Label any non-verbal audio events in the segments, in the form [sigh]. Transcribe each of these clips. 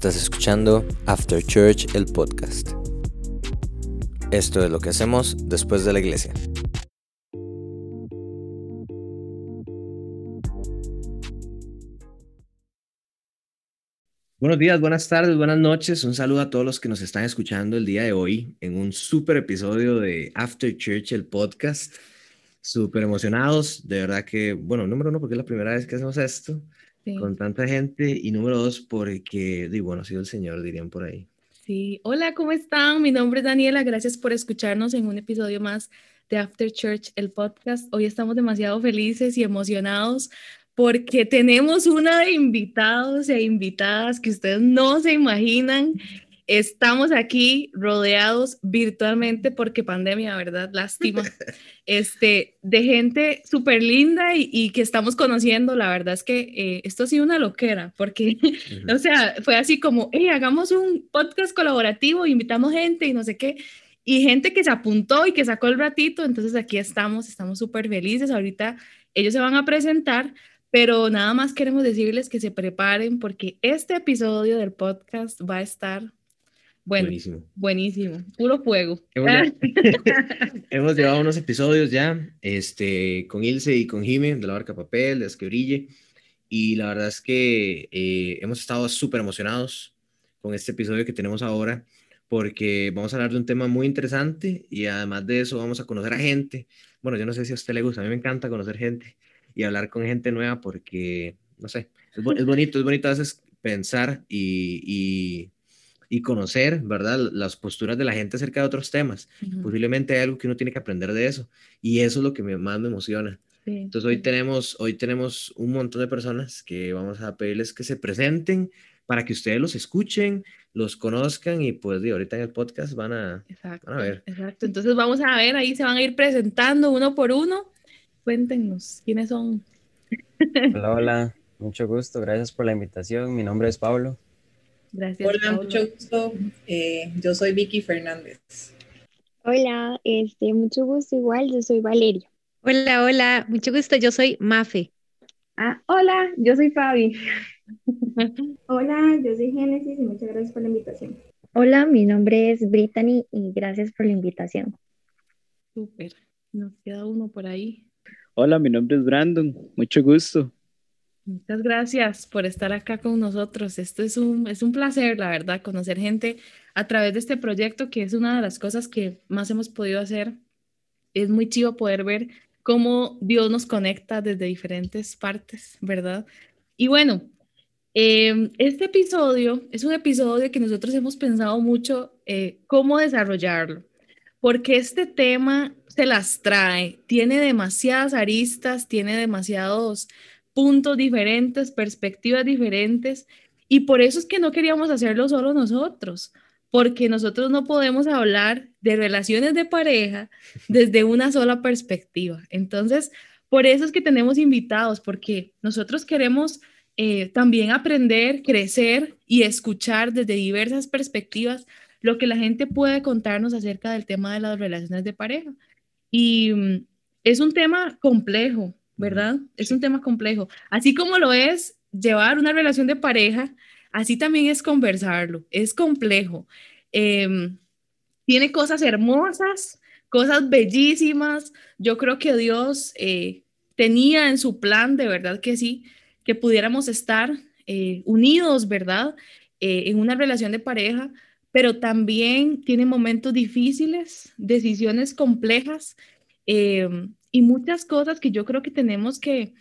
Estás escuchando After Church, el podcast. Esto es lo que hacemos después de la iglesia. Buenos días, buenas tardes, buenas noches. Un saludo a todos los que nos están escuchando el día de hoy en un super episodio de After Church, el podcast. Súper emocionados, de verdad que, bueno, número uno, porque es la primera vez que hacemos esto con tanta gente. Y número dos, porque, digo, bueno, ha sido el Señor, dirían por ahí. Sí, hola, ¿cómo están? Mi nombre es Daniela, gracias por escucharnos en un episodio más de After Church, el podcast. Hoy estamos demasiado felices y emocionados porque tenemos una de invitados e invitadas que ustedes no se imaginan. Estamos aquí rodeados virtualmente porque pandemia, ¿verdad? Lástima. [laughs] Este, de gente súper linda y, que estamos conociendo. La verdad es que eh, esto ha sido una loquera porque, [laughs] o sea, fue así como, hey, hagamos un podcast colaborativo, invitamos gente y no sé qué. Y gente que se apuntó y que sacó el ratito. Entonces aquí estamos, estamos súper felices. Ahorita ellos se van a presentar, pero nada más queremos decirles que se preparen porque este episodio del podcast va a estar bueno, buenísimo. Buenísimo. Puro fuego. [laughs] [laughs] Hemos, llevado unos episodios ya este, con Ilse y con Jime de la barca papel, de Esquebrille. Y la verdad es que eh, hemos estado súper emocionados con este episodio que tenemos ahora, porque vamos a hablar de un tema muy interesante y además de eso vamos a conocer a gente. Bueno, yo no sé si a usted le gusta, a mí me encanta conocer gente y hablar con gente nueva porque, no sé, es, bonito, es bonito a veces pensar y y conocer, ¿verdad? Las posturas de la gente acerca de otros temas. Posiblemente hay algo que uno tiene que aprender de eso y eso es lo que más me emociona. Entonces hoy tenemos, hoy tenemos un montón de personas que vamos a pedirles que se presenten para que ustedes los escuchen, los conozcan y pues de ahorita en el podcast van a, van a ver. Exacto, entonces vamos a ver, ahí se van a ir presentando uno por uno. Cuéntenos, ¿quiénes son? Hola, hola, mucho gusto, gracias por la invitación. Mi nombre es Pablo. Gracias. Hola, mucho gusto. Eh, yo soy Vicky Fernández. Hola, este, mucho gusto igual, yo soy Valeria. Hola, hola, mucho gusto, yo soy Mafe. Ah, hola, yo soy Fabi. [laughs] hola, yo soy Génesis y muchas gracias por la invitación. Hola, mi nombre es Brittany y gracias por la invitación. Súper, nos queda uno por ahí. Hola, mi nombre es Brandon, mucho gusto. Muchas gracias por estar acá con nosotros. Esto es un, es un placer, la verdad, conocer gente a través de este proyecto, que es una de las cosas que más hemos podido hacer. Es muy chido poder ver cómo Dios nos conecta desde diferentes partes, ¿verdad? Y bueno, em, este episodio es un episodio que nosotros hemos pensado mucho eh, cómo desarrollarlo, porque este tema se las trae, tiene demasiadas aristas, tiene demasiados puntos diferentes, perspectivas diferentes, y por eso es que no queríamos hacerlo solo nosotros, porque nosotros no podemos hablar de relaciones de pareja desde una sola perspectiva. Entonces, por eso es que tenemos invitados, porque nosotros queremos eh, también aprender, crecer y escuchar desde diversas perspectivas lo que la gente puede contarnos acerca del tema de las relaciones de pareja. Y mm, es un tema complejo, ¿verdad? Es un tema complejo. Así como lo es llevar una relación de pareja, así también es conversarlo. Es complejo. Em, tiene cosas hermosas, cosas bellísimas. Yo creo que Dios eh, tenía en su plan, de verdad que sí, que pudiéramos estar eh, unidos, ¿verdad? Eh, en una relación de pareja, pero también tiene momentos difíciles, decisiones complejas. Y muchas cosas que yo creo que tenemos que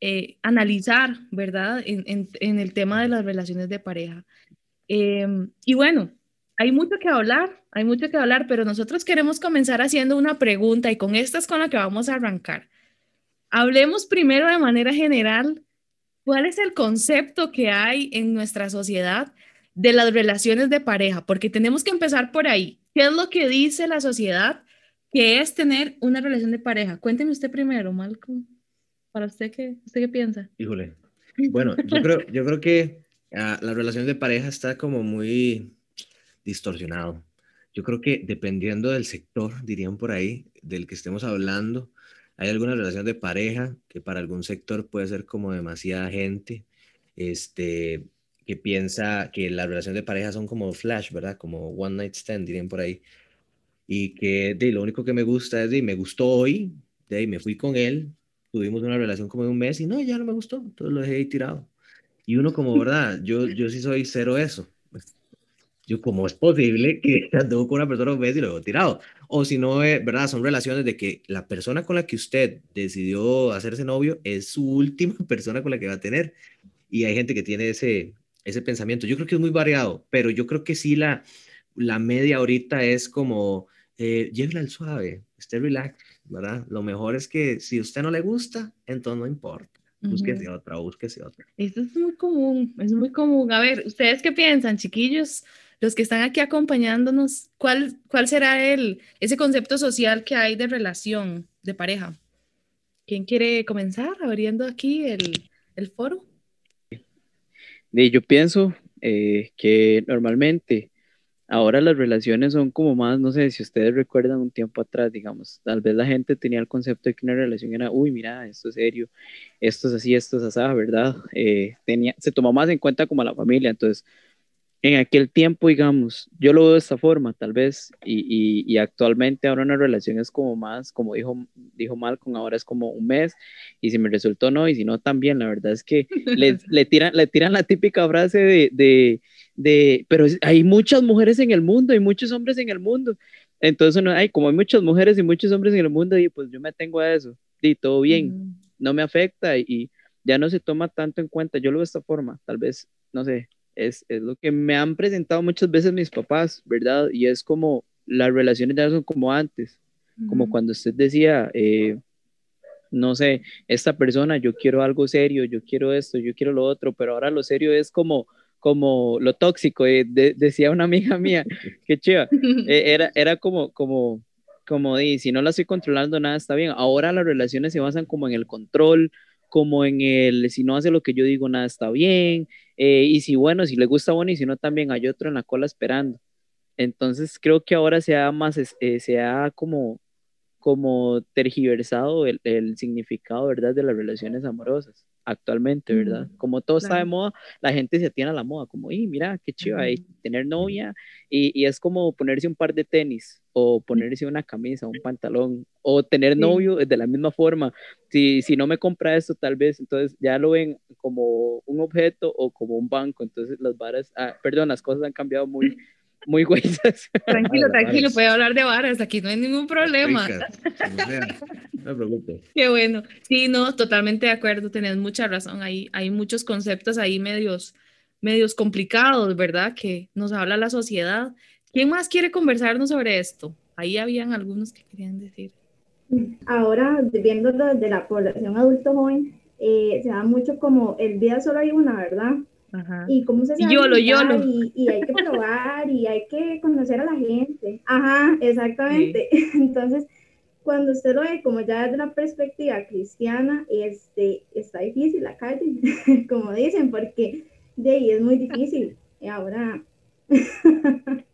eh, analizar, ¿verdad? En, el tema de las relaciones de pareja. Em, y bueno, hay mucho que hablar, hay mucho que hablar, pero nosotros queremos comenzar haciendo una pregunta y con esta es con la que vamos a arrancar. Hablemos primero de manera general, ¿cuál es el concepto que hay en nuestra sociedad de las relaciones de pareja? Porque tenemos que empezar por ahí. ¿Qué es lo que dice la sociedad ¿Qué es tener una relación de pareja? Cuénteme usted primero, Malcolm. Para usted, ¿qué, usted qué piensa? Híjole. Bueno, yo creo, yo creo que uh, la relación de pareja está como muy distorsionado. Yo creo que dependiendo del sector, dirían por ahí, del que estemos hablando, hay alguna relación de pareja que para algún sector puede ser como demasiada gente, este, que piensa que las relaciones de pareja son como flash, ¿verdad? Como one night stand, dirían por ahí. Y que de lo único que me gusta es de me gustó hoy, de ahí me fui con él, tuvimos una relación como de un mes y no, ya no me gustó, entonces lo dejé ahí tirado. Y uno como, [laughs] ¿verdad? Yo, yo sí soy cero eso. Yo, ¿cómo es posible que [laughs] anduvo con una persona un mes y lo dejó tirado? O si no, eh, ¿verdad? Son relaciones de que la persona con la que usted decidió hacerse novio es su última [laughs] persona con la que va a tener. Y hay gente que tiene ese, ese pensamiento. Yo creo que es muy variado, pero yo creo que sí la, la media ahorita es como, eh, llévela al suave, esté relax, ¿verdad? Lo mejor es que si a usted no le gusta, entonces no importa. Búsquese otra, búsquese otra. Esto es muy común, es muy común. A ver, ¿ustedes qué piensan, chiquillos? Los que están aquí acompañándonos, ¿cuál, cuál será el, ese concepto social que hay de relación, de pareja? ¿Quién quiere comenzar abriendo aquí el, el foro? yo pienso eh, que normalmente ahora las relaciones son como más, no sé, si ustedes recuerdan un tiempo atrás, digamos, tal vez la gente tenía el concepto de que una relación era, uy, mira, esto es serio, esto es así, esto es así, ¿verdad? Eh, tenía, se tomó más en cuenta como la familia, entonces en aquel tiempo, digamos, yo lo veo de esta forma, tal vez, y, y, actualmente ahora una relación es como más, como dijo, dijo Malcolm, ahora es como un mes, y si me resultó no, y si no también, la verdad es que le, [laughs] le, tiran, le tiran la típica frase de, de, de, pero hay muchas mujeres en el mundo, hay muchos hombres en el mundo, entonces no hay, como hay muchas mujeres y muchos hombres en el mundo, y pues yo me tengo a eso, y todo bien, no me afecta, y ya no se toma tanto en cuenta, yo lo veo de esta forma, tal vez, no sé, es, es, lo que me han presentado muchas veces mis papás, ¿verdad? Y es como las relaciones ya son como antes, como cuando usted decía, eh, no sé, esta persona, yo quiero algo serio, yo quiero esto, yo quiero lo otro, pero ahora lo serio es como, como lo tóxico, eh, decía una amiga [laughs] mía, que chiva, [laughs] eh, era, era como, como, como, di, si no la estoy controlando, nada está bien. Ahora las relaciones se basan como en el control, como en el, si no hace lo que yo digo, nada está bien, eh, y si bueno, si le gusta bueno y si no también hay otro en la cola esperando. Entonces creo que ahora se ha más, se ha como, como tergiversado el, el, significado, ¿verdad?, de las relaciones amorosas actualmente, ¿verdad? Como todo está de moda, la gente se atiene a la moda, como, y mira, qué chiva, tener novia, y, y, es como ponerse un par de tenis, o ponerse una camisa, un pantalón, o tener novio de la misma forma. Si, si no me compra esto, tal vez, entonces ya lo ven como un objeto o como un banco, entonces las varas, ah, perdón, las cosas han cambiado muy, muy güeyes. Tranquilo, [laughs] tranquilo, puede hablar de varas, aquí no hay ningún problema. [laughs] No me preocupe. Qué bueno. Sí, no, totalmente de acuerdo, tenés mucha razón. Hay, hay muchos conceptos ahí medios, medios complicados, ¿verdad? Que nos habla la sociedad. ¿Quién más quiere conversarnos sobre esto? Ahí habían algunos que querían decir. Ahora, viendo desde la población adulto joven, eh, se da mucho como el día solo hay una, ¿verdad? Y cómo se yolo, yolo. Y, y, hay que probar y hay que conocer a la gente. Ajá, exactamente. [laughs] Entonces, cuando usted lo ve como ya desde una perspectiva cristiana, este, está difícil la calle, [laughs] como dicen, porque de ahí es muy difícil. Y ahora, [laughs]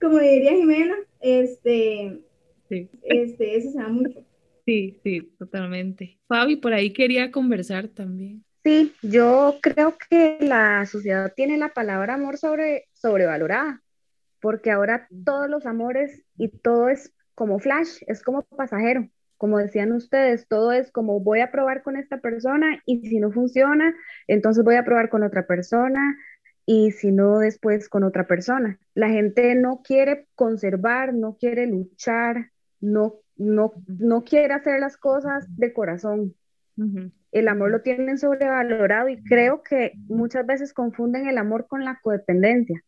como diría Jimena, este, sí. este, eso se da mucho. Sí, sí, totalmente. Fabi, por ahí quería conversar también. Sí, yo creo que la sociedad tiene la palabra amor sobre, sobrevalorada, porque ahora todos los amores y todo es como flash, es como pasajero. Como decían ustedes, todo es como voy a probar con esta persona y si no funciona, entonces voy a probar con otra persona y si no, después con otra persona. La gente no quiere conservar, no quiere luchar, no, no, no quiere hacer las cosas de corazón el amor lo tienen sobrevalorado y creo que muchas veces confunden el amor con la codependencia.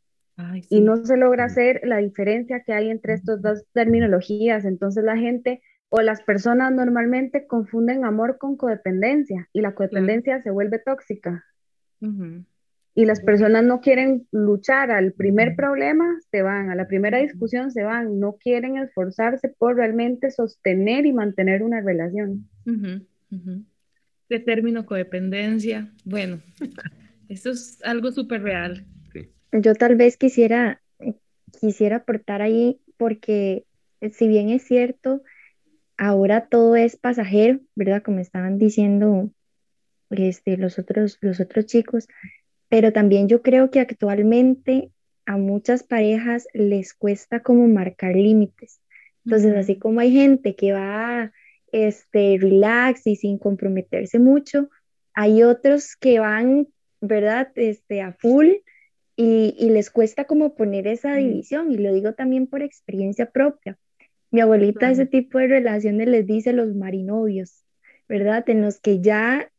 Y no se logra hacer la diferencia que hay entre estas dos terminologías. Entonces la gente o las personas normalmente confunden amor con codependencia y la codependencia se vuelve tóxica. Y las personas no quieren luchar al primer problema, se van, a la primera discusión se van, no quieren esforzarse por realmente sostener y mantener una relación de término codependencia. Bueno, [laughs] esto es algo súper real. Yo tal vez quisiera, quisiera aportar ahí porque si bien es cierto, ahora todo es pasajero, ¿verdad? Como estaban diciendo este, los, otros, los otros chicos, pero también yo creo que actualmente a muchas parejas les cuesta como marcar límites. Entonces, así como hay gente que va este, relax y sin comprometerse mucho, hay otros que van, ¿verdad? Este, a full y, y les cuesta como poner esa división y lo digo también por experiencia propia. Mi abuelita ese tipo de relaciones les dice los marinovios, ¿verdad? En los que ya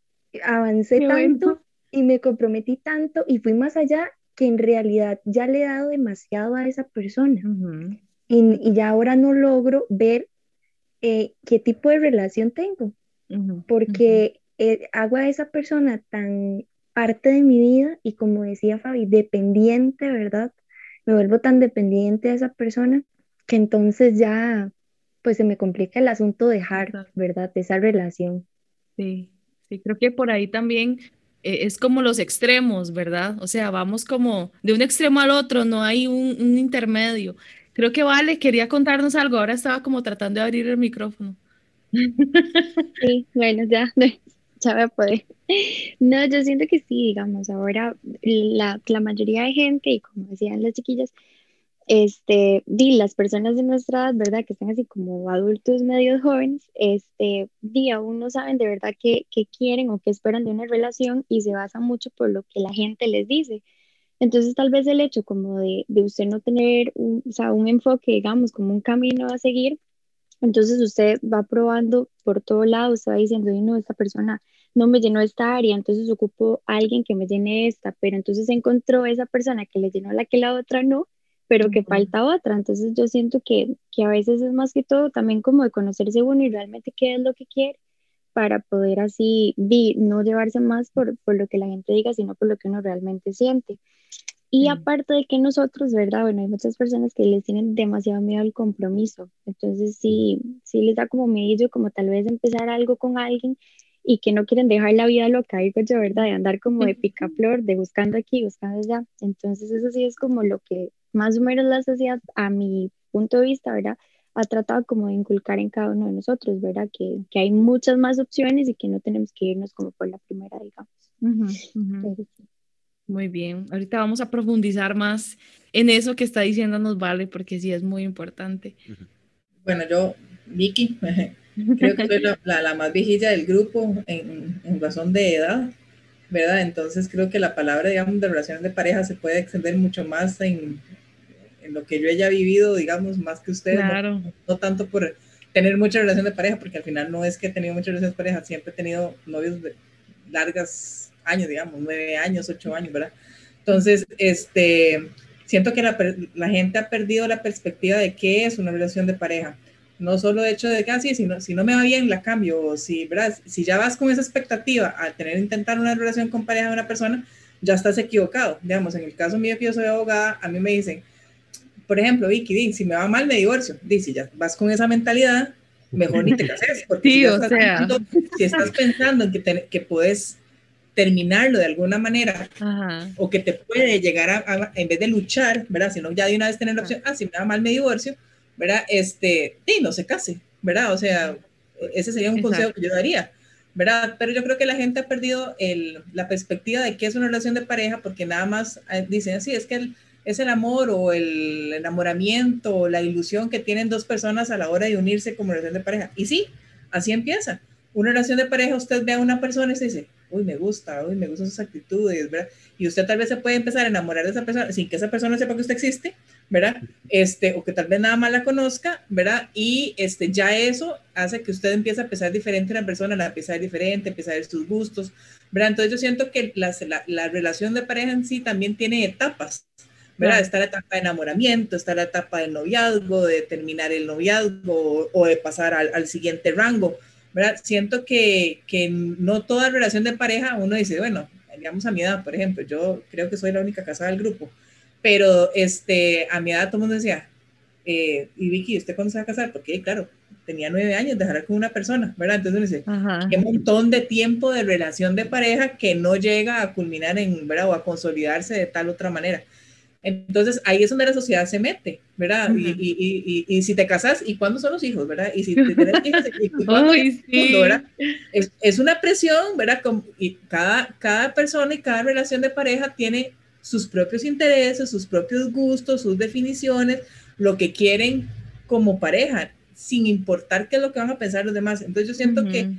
avancé tanto y me comprometí tanto y fui más allá que en realidad ya le he dado demasiado a esa persona. y, y, ya ahora no logro ver eh, qué tipo de relación tengo, porque eh, hago a esa persona tan parte de mi vida y como decía Fabi, dependiente, ¿verdad? Me vuelvo tan dependiente de esa persona que entonces ya pues se me complica el asunto dejar, ¿verdad? De esa relación. Sí, sí, creo que por ahí también eh, es como los extremos, ¿verdad? O sea, vamos como de un extremo al otro, no hay un, un, intermedio. Creo que Vale quería contarnos algo, ahora estaba como tratando de abrir el micrófono. Sí, bueno, ya, [laughs] ya voy a poder. No, yo siento que sí, digamos, ahora la, la mayoría de gente, y como decían las chiquillas, este, di, las personas de nuestra edad, ¿verdad? Que están así como adultos medios jóvenes, este, di, aún no saben de verdad qué, qué quieren o qué esperan de una relación y se basa mucho por lo que la gente les dice. Entonces, tal vez el hecho como de, de usted no tener un, o sea, un enfoque, digamos, como un camino a seguir, entonces usted va probando por todo lado, usted va diciendo, no, esta persona no me llenó esta área, entonces ocupo a alguien que me llene esta, pero entonces encontró esa persona que le llenó la que la otra no, pero que falta otra. Entonces yo siento que, que, a veces es más que todo también como de conocerse uno y realmente qué es lo que quiere para poder así vi, no llevarse más por, por, lo que la gente diga, sino por lo que uno realmente siente. Y aparte de que nosotros, ¿verdad? Bueno, hay muchas personas que les tienen demasiado miedo al compromiso. Entonces sí, sí les da como miedo como tal vez empezar algo con alguien y que no quieren dejar la vida loca, digo yo, ¿verdad? De andar como de picaflor, [laughs] de buscando aquí, buscando allá. Entonces eso sí es como lo que más o menos la sociedad, a mi punto de vista, ¿verdad? Ha tratado como de inculcar en cada uno de nosotros, ¿verdad? Que, que hay muchas más opciones y que no tenemos que irnos como por la primera, digamos. Muy bien, ahorita vamos a profundizar más en eso que está diciéndonos Vale, porque sí es muy importante. Bueno, yo, Vicky, [laughs] creo que soy la, la, más viejilla del grupo en, en razón de edad. ¿verdad? Entonces creo que la palabra, digamos, de relaciones de pareja se puede extender mucho más en, en lo que yo haya vivido, digamos, más que ustedes, claro. no, tanto por tener mucha relación de pareja, porque al final no es que he tenido muchas relaciones de pareja, siempre he tenido novios de largas años, digamos, nueve años, ocho años, ¿verdad? Entonces, este, siento que la, la gente ha perdido la perspectiva de qué es una relación de pareja. No solo de hecho de que, así, ah, si, no, si no me va bien, la cambio. O si, ¿verdad? si ya vas con esa expectativa a tener, intentar una relación con pareja de una persona, ya estás equivocado. Digamos, en el caso mío que yo soy abogada, a mí me dicen, por ejemplo, Vicky, si me va mal, me divorcio. Dice, si ya vas con esa mentalidad, mejor ni te [laughs] cases, porque sí, si, o estás sea. pensando, si, estás pensando, en que, te, que puedes terminarlo de alguna manera Ajá. o que te puede llegar a, a, en vez de luchar, ¿verdad? Sino ya de una vez tener la opción, ah, si me va mal, me divorcio, ¿verdad? Este, sí, no se case, ¿verdad? O sea, ese sería un Exacto. consejo que yo daría, ¿verdad? Pero yo creo que la gente ha perdido el, la perspectiva de qué es una relación de pareja porque nada más eh, dicen así, es que el, es el amor o el enamoramiento o la ilusión que tienen dos personas a la hora de unirse como relación de pareja. Y sí, así empieza. Una relación de pareja, usted ve a una persona y se dice, uy, me gusta, uy, me gustan sus actitudes, ¿verdad? Y usted tal vez se puede empezar a enamorar de esa persona sin que esa persona sepa que usted existe, ¿verdad? Este, o que tal vez nada más la conozca, ¿verdad? Y este, ya eso hace que usted empiece a pensar diferente a la persona, a ver diferente, a ver sus gustos, ¿verdad? Entonces yo siento que la, la relación de pareja en sí también tiene etapas, ¿verdad? Está la etapa de enamoramiento, está la etapa del noviazgo, de terminar el noviazgo o, o de pasar al, al, siguiente rango, ¿verdad? Siento que, que no toda relación de pareja uno dice, bueno, digamos a mi edad, por ejemplo, yo creo que soy la única casada del grupo, pero este, a mi edad todo el mundo decía, eh, y Vicky, ¿usted cuándo se va a casar? Porque, claro, tenía nueve años, dejar con una persona, ¿verdad? Entonces uno dice, Ajá. qué montón de tiempo de relación de pareja que no llega a culminar en, ¿verdad? O a consolidarse de tal otra manera. Entonces ahí es donde la sociedad se mete, ¿verdad? Uh -huh. y, y, y, y, si te casas, ¿y cuándo son los hijos, verdad? Y si te tienes [laughs] hijos, ¿y cuándo sí. mundo, ¿verdad? es, es, una presión, ¿verdad? y cada, cada persona y cada relación de pareja tiene sus propios intereses, sus propios gustos, sus definiciones, lo que quieren como pareja, sin importar qué es lo que van a pensar los demás. Entonces yo siento que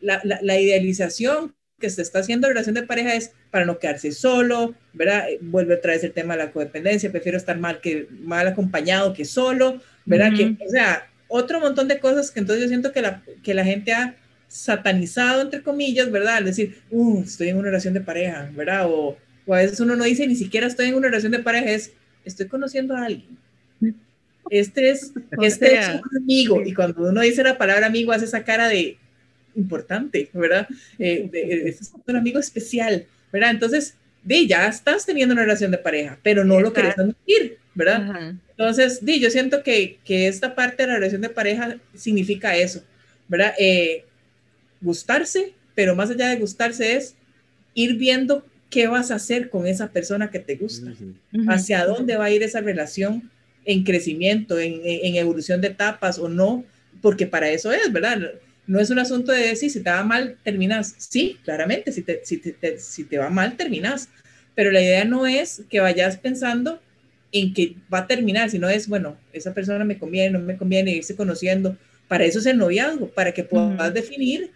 la, la, la, idealización que se está haciendo en relación de pareja es para no quedarse solo, ¿verdad? Vuelve otra vez el tema de la codependencia, prefiero estar mal, que, mal acompañado que solo, ¿verdad? que, o sea, otro montón de cosas que entonces yo siento que la, que la gente ha satanizado, entre comillas, ¿verdad? Al decir, uh, estoy en una relación de pareja, ¿verdad? O, o, a veces uno no dice ni siquiera estoy en una relación de pareja, es estoy conociendo a alguien. Este es, [laughs] este es un amigo. Y cuando uno dice la palabra amigo, hace esa cara de importante, ¿verdad? Eh, este es un amigo especial, ¿verdad? Entonces, de ya estás teniendo una relación de pareja, pero no lo quieres admitir, ¿verdad? Entonces, di, yo siento que, que, esta parte de la relación de pareja significa eso, ¿verdad? Eh, gustarse, pero más allá de gustarse es ir viendo qué vas a hacer con esa persona que te gusta, hacia dónde va a ir esa relación en crecimiento, en, en, evolución de etapas o no, porque para eso es, ¿verdad? No es un asunto de decir, si te va mal, terminas. Sí, claramente, si te, si te, si te va mal, terminas. Pero la idea no es que vayas pensando en que va a terminar, si no es, bueno, esa persona me conviene, no me conviene, irse conociendo. Para eso es el noviazgo, para que puedas definir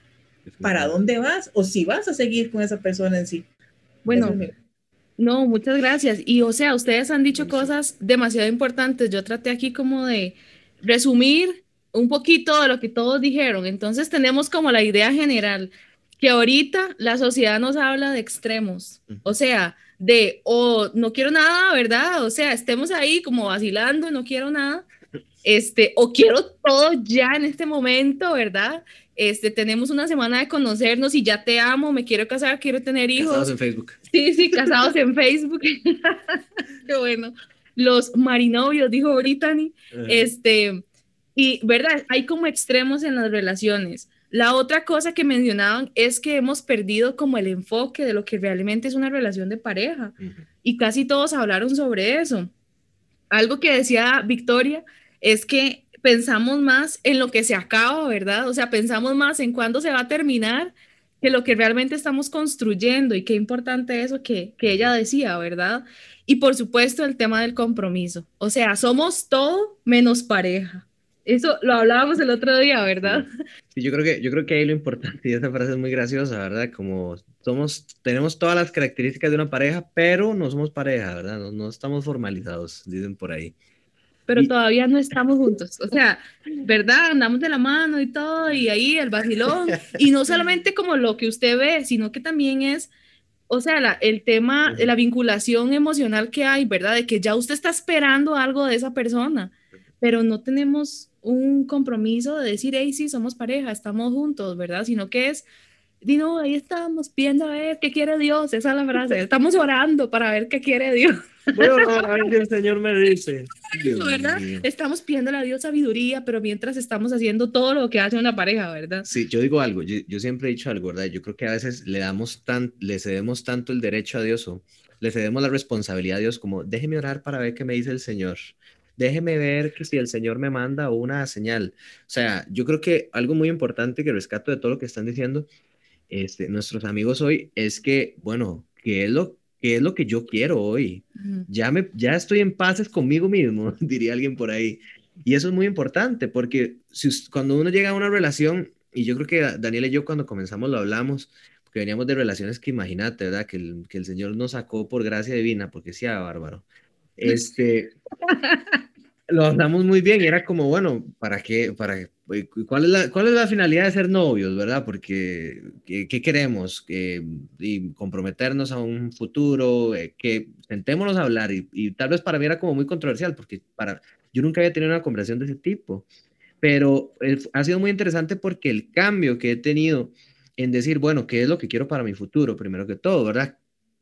para dónde vas o si vas a seguir con esa persona en sí. Bueno, no, muchas gracias. Y o sea, ustedes han dicho cosas demasiado importantes. Yo traté aquí como de resumir un poquito de lo que todos dijeron. Entonces tenemos como la idea general que ahorita la sociedad nos habla de extremos. O sea, de, o no quiero nada, ¿verdad? O sea, estemos ahí como vacilando, no quiero nada, este, o quiero todo ya en este momento, ¿verdad? Este, tenemos una semana de conocernos y ya te amo, me quiero casar, quiero tener hijos. Casados en Facebook. Sí, sí, casados en Facebook. [laughs] Qué bueno. Los marinovios, dijo Brittany. Este, y, ¿verdad? Hay como extremos en las relaciones. La otra cosa que mencionaban es que hemos perdido como el enfoque de lo que realmente es una relación de pareja. Y casi todos hablaron sobre eso. Algo que decía Victoria es que pensamos más en lo que se acaba, ¿verdad? O sea, pensamos más en cuándo se va a terminar que lo que realmente estamos construyendo y qué importante eso que, que ella decía, ¿verdad? Y por supuesto el tema del compromiso. O sea, somos todo menos pareja. Eso lo hablábamos el otro día, ¿verdad? Sí, yo creo que, yo creo que ahí lo importante, y esa frase es muy graciosa, ¿verdad? Como somos, tenemos todas las características de una pareja, pero no somos pareja, ¿verdad? No, no estamos formalizados, dicen por ahí. Pero todavía no estamos juntos, o sea, ¿verdad? Andamos de la mano y todo, y ahí el vacilón, y no solamente como lo que usted ve, sino que también es, o sea, la, el tema de la vinculación emocional que hay, ¿verdad? De que ya usted está esperando algo de esa persona, pero no tenemos un compromiso de decir, hey, sí, somos pareja, estamos juntos, ¿verdad? Sino que es, no, ahí estamos viendo a ver qué quiere Dios, esa es la frase, estamos orando para ver qué quiere Dios. Voy a orar a ver qué el Señor me dice. [laughs] ¿verdad? Estamos pidiendo a Dios sabiduría, pero mientras estamos haciendo todo lo que hace una pareja, ¿verdad? Sí, yo digo algo, yo, yo siempre he dicho algo, ¿verdad? Yo creo que a veces le damos tan, le cedemos tanto el derecho a Dios o le cedemos la responsabilidad a Dios como, déjeme orar para ver qué me dice el Señor déjeme ver que si el Señor me manda una señal. O sea, yo creo que algo muy importante que rescato de todo lo que están diciendo este, nuestros amigos hoy es que, bueno, ¿qué es lo, qué es lo que yo quiero hoy? ya, me, ya estoy en paz conmigo mismo, [laughs] diría alguien por ahí. Y eso es muy importante porque si, cuando uno llega a una relación, y yo creo que Daniel y yo cuando comenzamos lo hablamos, porque veníamos de relaciones que imagínate, ¿verdad? Que el, que el Señor nos sacó por gracia divina, porque sea bárbaro. Este, lo hablamos muy bien y era como, bueno, ¿para qué? Para, ¿cuál, es la, ¿Cuál es la finalidad de ser novios, verdad? Porque, ¿qué, queremos? y comprometernos a un futuro, eh, que sentémonos a hablar y, y, tal vez para mí era como muy controversial porque para, yo nunca había tenido una conversación de ese tipo, pero eh, ha sido muy interesante porque el cambio que he tenido en decir, bueno, ¿qué es lo que quiero para mi futuro? Primero que todo, ¿verdad?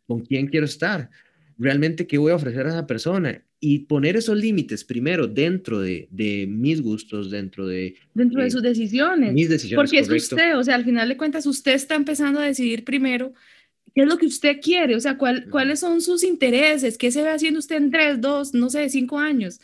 ¿Con quién quiero estar? Realmente qué voy a ofrecer a esa persona y poner esos límites primero dentro de, de mis gustos, dentro de... Dentro de, sus decisiones. Mis decisiones. Porque es usted, o sea, al final de cuentas usted está empezando a decidir primero qué es lo que usted quiere, o sea, cuál, cuáles son sus intereses, qué se ve haciendo usted en tres, dos, no sé, cinco años.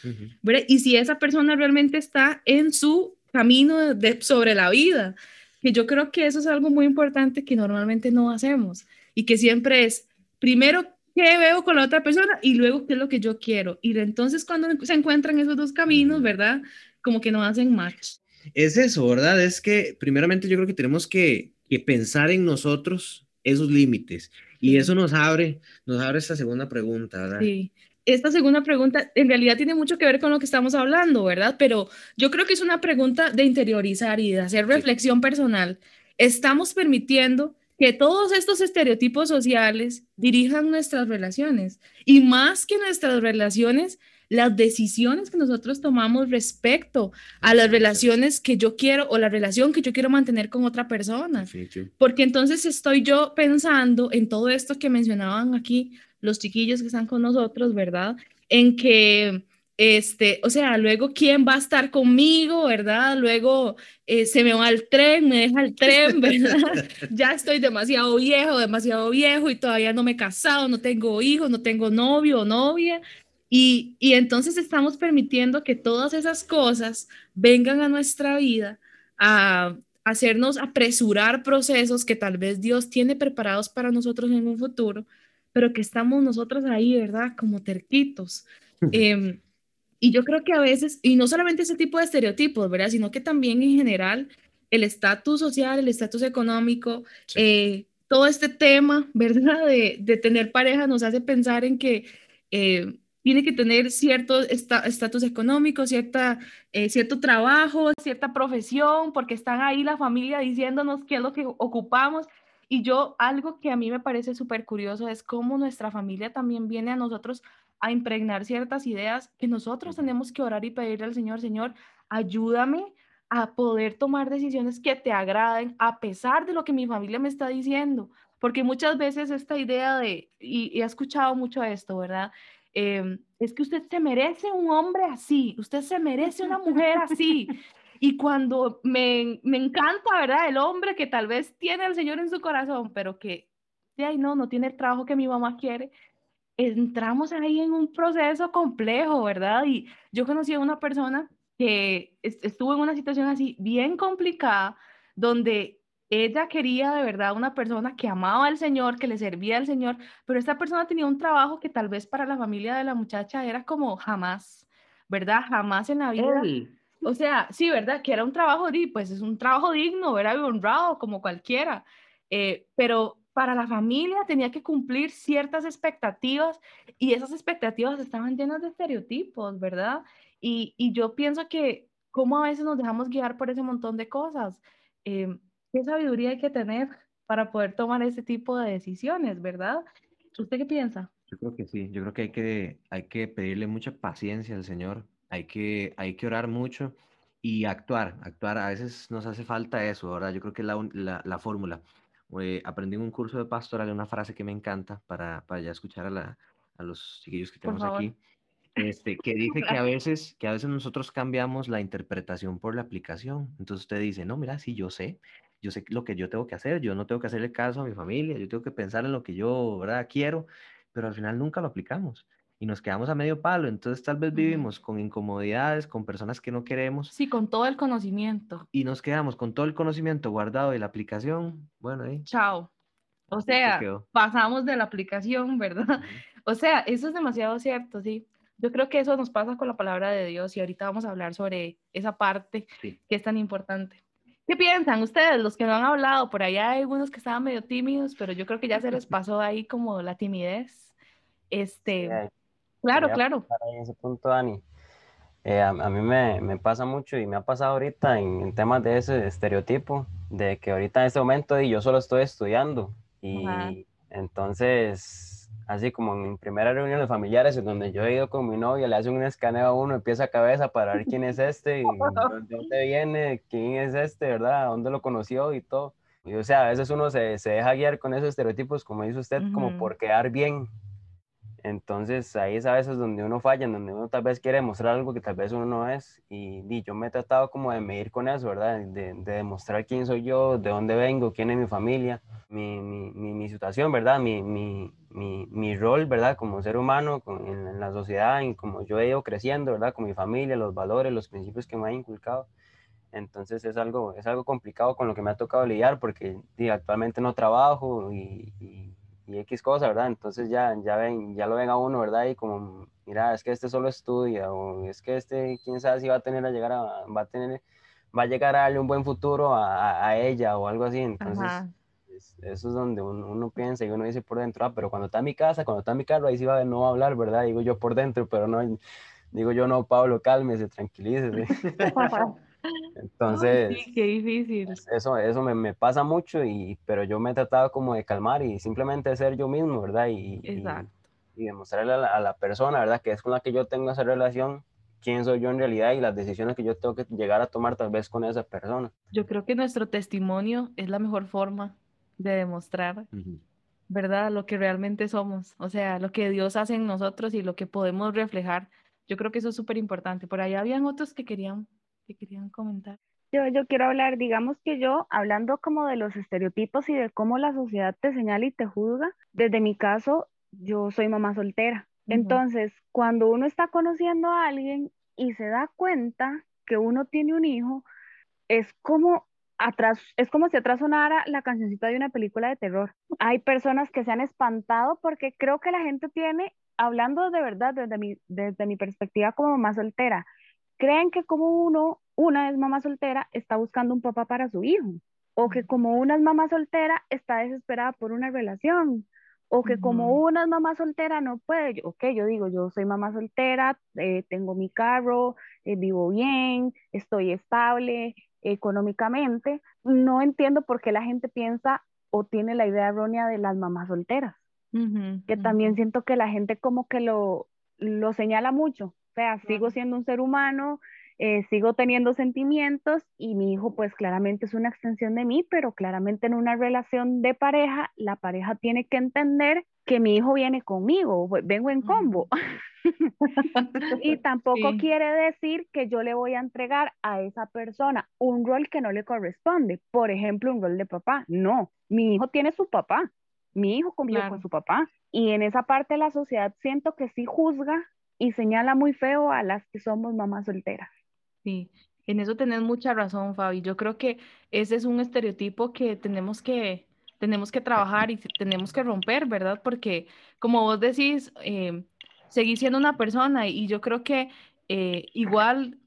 Y si esa persona realmente está en su camino de, sobre la vida, que yo creo que eso es algo muy importante que normalmente no hacemos y que siempre es, primero, ¿qué veo con la otra persona? Y luego, ¿qué es lo que yo quiero? Y entonces cuando se encuentran esos dos caminos, ¿verdad? Como que no hacen match. Es eso, ¿verdad? Es que primeramente yo creo que tenemos que, que pensar en nosotros esos límites y eso nos abre, nos abre esta segunda pregunta, ¿verdad? Sí. Esta segunda pregunta en realidad tiene mucho que ver con lo que estamos hablando, ¿verdad? Pero yo creo que es una pregunta de interiorizar y de hacer reflexión personal. ¿Estamos permitiendo que todos estos estereotipos sociales dirijan nuestras relaciones? Y más que nuestras relaciones, las decisiones que nosotros tomamos respecto a las relaciones que yo quiero o la relación que yo quiero mantener con otra persona. Porque entonces estoy yo pensando en todo esto que mencionaban aquí los chiquillos que están con nosotros, ¿verdad? En que este, o sea, luego quién va a estar conmigo, ¿verdad? Luego eh, se me va el tren, me deja el tren, [laughs] ¿verdad? ya estoy demasiado viejo, demasiado viejo y todavía no me he casado, no tengo hijos, no tengo novio o novia. Y, entonces estamos permitiendo que todas esas cosas vengan a nuestra vida a, hacernos apresurar procesos que tal vez Dios tiene preparados para nosotros en un futuro, pero que estamos nosotros ahí, ¿verdad? Como terquitos. Em, y yo creo que a veces, y no solamente ese tipo de estereotipos, ¿verdad? Sino que también en general el estatus social, el estatus económico, eh, todo este tema, [laughs] ¿verdad? De, de, tener pareja nos hace pensar en que eh, tiene que tener cierto estatus económico, cierta, eh, cierto trabajo, cierta profesión, porque están ahí la familia diciéndonos qué es lo que ocupamos. Y yo, algo que a mí me parece súper curioso es cómo nuestra familia también viene a nosotros a impregnar ciertas ideas que nosotros tenemos que orar y pedirle al Señor, Señor, ayúdame a poder tomar decisiones que te agraden a pesar de lo que mi familia me está diciendo. Porque muchas veces esta idea de, y, y he escuchado mucho esto, ¿verdad? Em, es que usted se merece un hombre así, usted se merece una mujer así. Y cuando me, me encanta, ¿verdad? El hombre que tal vez tiene al Señor en su corazón, pero que, de ahí no, no tiene el trabajo que mi mamá quiere, entramos ahí en un proceso complejo, ¿verdad? Y yo conocí a una persona que estuvo en una situación así bien complicada, donde ella quería de verdad una persona que amaba al Señor, que le servía al Señor, pero esta persona tenía un trabajo que tal vez para la familia de la muchacha era como jamás, ¿verdad? Jamás en la vida. O sea, sí, ¿verdad? Que era un trabajo, pues es un trabajo digno, era honrado como cualquiera, eh, pero para la familia tenía que cumplir ciertas expectativas y esas expectativas estaban llenas de estereotipos, ¿verdad? Y, yo pienso que cómo a veces nos dejamos guiar por ese montón de cosas. Eh, qué sabiduría hay que tener para poder tomar ese tipo de decisiones, ¿verdad? ¿Usted qué piensa? Yo creo que sí, yo creo que hay que, hay que pedirle mucha paciencia al Señor, hay que, hay que orar mucho y actuar, actuar. A veces nos hace falta eso, ¿verdad? Yo creo que es la, la fórmula. Eh, aprendí en un curso de pastoral una frase que me encanta para, para ya escuchar a, la, a los chiquillos que tenemos aquí. Este, que [laughs] dice que a veces que a veces nosotros cambiamos la interpretación por la aplicación. Entonces usted dice, no, mira, sí, yo sé, yo sé lo que yo tengo que hacer, yo no tengo que hacerle caso a mi familia, yo tengo que pensar en lo que yo, ¿verdad? Quiero, pero al final nunca lo aplicamos y nos quedamos a medio palo, entonces tal vez vivimos con incomodidades, con personas que no queremos. Sí, con todo el conocimiento. Y nos quedamos con todo el conocimiento guardado de la aplicación, bueno, ahí. Chao. O sea, pasamos de la aplicación, ¿verdad? [laughs] O sea, eso es demasiado cierto, sí. Yo creo que eso nos pasa con la palabra de Dios y ahorita vamos a hablar sobre esa parte que es tan importante. ¿Qué piensan ustedes, los que no han hablado? Por allá hay algunos que estaban medio tímidos, pero yo creo que ya se les pasó ahí como la timidez. Este, claro, claro. En ese punto, Dani. Eh, a, mí me, me, pasa mucho y me ha pasado ahorita en, temas de ese estereotipo, de que ahorita en este momento yo solo estoy estudiando y entonces así como en mi primera reunión de familiares, en donde yo he ido con mi novia, le hacen un escaneo a uno, empieza a cabeza para ver quién es este, y [laughs] de dónde viene, quién es este, ¿verdad? ¿Dónde lo conoció y todo? Y o sea, a veces uno se, se deja guiar con esos estereotipos, como dice usted, como por quedar bien. Entonces ahí es a veces donde uno falla, en donde uno tal vez quiere demostrar algo que tal vez uno no es. Y, y yo me he tratado como de medir con eso, ¿verdad? De, de, demostrar quién soy yo, de dónde vengo, quién es mi familia, mi, mi, mi, situación, ¿verdad? Mi, mi, mi, rol, ¿verdad? Como ser humano en, la sociedad, y como yo he ido creciendo, ¿verdad? Con mi familia, los valores, los principios que me han inculcado. Entonces es algo, es algo complicado con lo que me ha tocado lidiar porque actualmente no trabajo y, y, X cosas, ¿verdad? Entonces ya, ya, ven, ya lo ven a uno, ¿verdad? Y como, mira, es que este solo estudia o es que este, quién sabe si va a tener a llegar a, va a tener, va a llegar a darle un buen futuro a, a, ella o algo así. Entonces eso es donde uno, piensa y uno dice por dentro, ah, pero cuando está en mi casa, cuando está en mi carro, ahí sí va, no va a hablar, ¿verdad? Digo yo por dentro, pero no, digo yo no, Pablo, cálmese, tranquilícese. [laughs] Entonces, sí, qué difícil. Eso, eso me, me, pasa mucho, y, pero yo me he tratado como de calmar y simplemente ser yo mismo, ¿verdad? Y, Exacto. y, demostrarle a la, a la, persona, ¿verdad? Que es con la que yo tengo esa relación, quién soy yo en realidad y las decisiones que yo tengo que llegar a tomar tal vez con esa persona. Yo creo que nuestro testimonio es la mejor forma de demostrar, ¿verdad? Lo que realmente somos, o sea, lo que Dios hace en nosotros y lo que podemos reflejar. Yo creo que eso es súper importante. Por ahí habían otros que querían que querían comentar. Yo, yo quiero hablar, digamos que yo, hablando como de los estereotipos y de cómo la sociedad te señala y te juzga, desde mi caso, yo soy mamá soltera. Entonces, cuando uno está conociendo a alguien y se da cuenta que uno tiene un hijo, es como atrás, es como si atrás sonara la cancioncita de una película de terror. Hay personas que se han espantado porque creo que la gente tiene, hablando de verdad desde mi, desde mi perspectiva como mamá soltera, creen que como uno, una es mamá soltera, está buscando un papá para su hijo, o que como una es mamá soltera, está desesperada por una relación, o que como una es mamá soltera no puede, ok, yo digo, yo soy mamá soltera, eh, tengo mi carro, eh, vivo bien, estoy estable económicamente, no entiendo por qué la gente piensa o tiene la idea errónea de las mamás solteras, que también siento que la gente como que lo, lo señala mucho, sea, sigo siendo un ser humano, eh, sigo teniendo sentimientos y mi hijo pues claramente es una extensión de mí, pero claramente en una relación de pareja, la pareja tiene que entender que mi hijo viene conmigo, vengo en combo. [laughs] y tampoco quiere decir que yo le voy a entregar a esa persona un rol que no le corresponde, por ejemplo, un rol de papá. No, mi hijo tiene su papá, mi hijo convive con su papá. Y en esa parte de la sociedad siento que sí juzga y señala muy feo a las que somos mamás solteras. Sí, en eso tenés mucha razón, Fabi. Yo creo que ese es un estereotipo que tenemos que, tenemos que trabajar y tenemos que romper, ¿verdad? Porque como vos decís, eh, seguís siendo una persona y yo creo que eh, igual,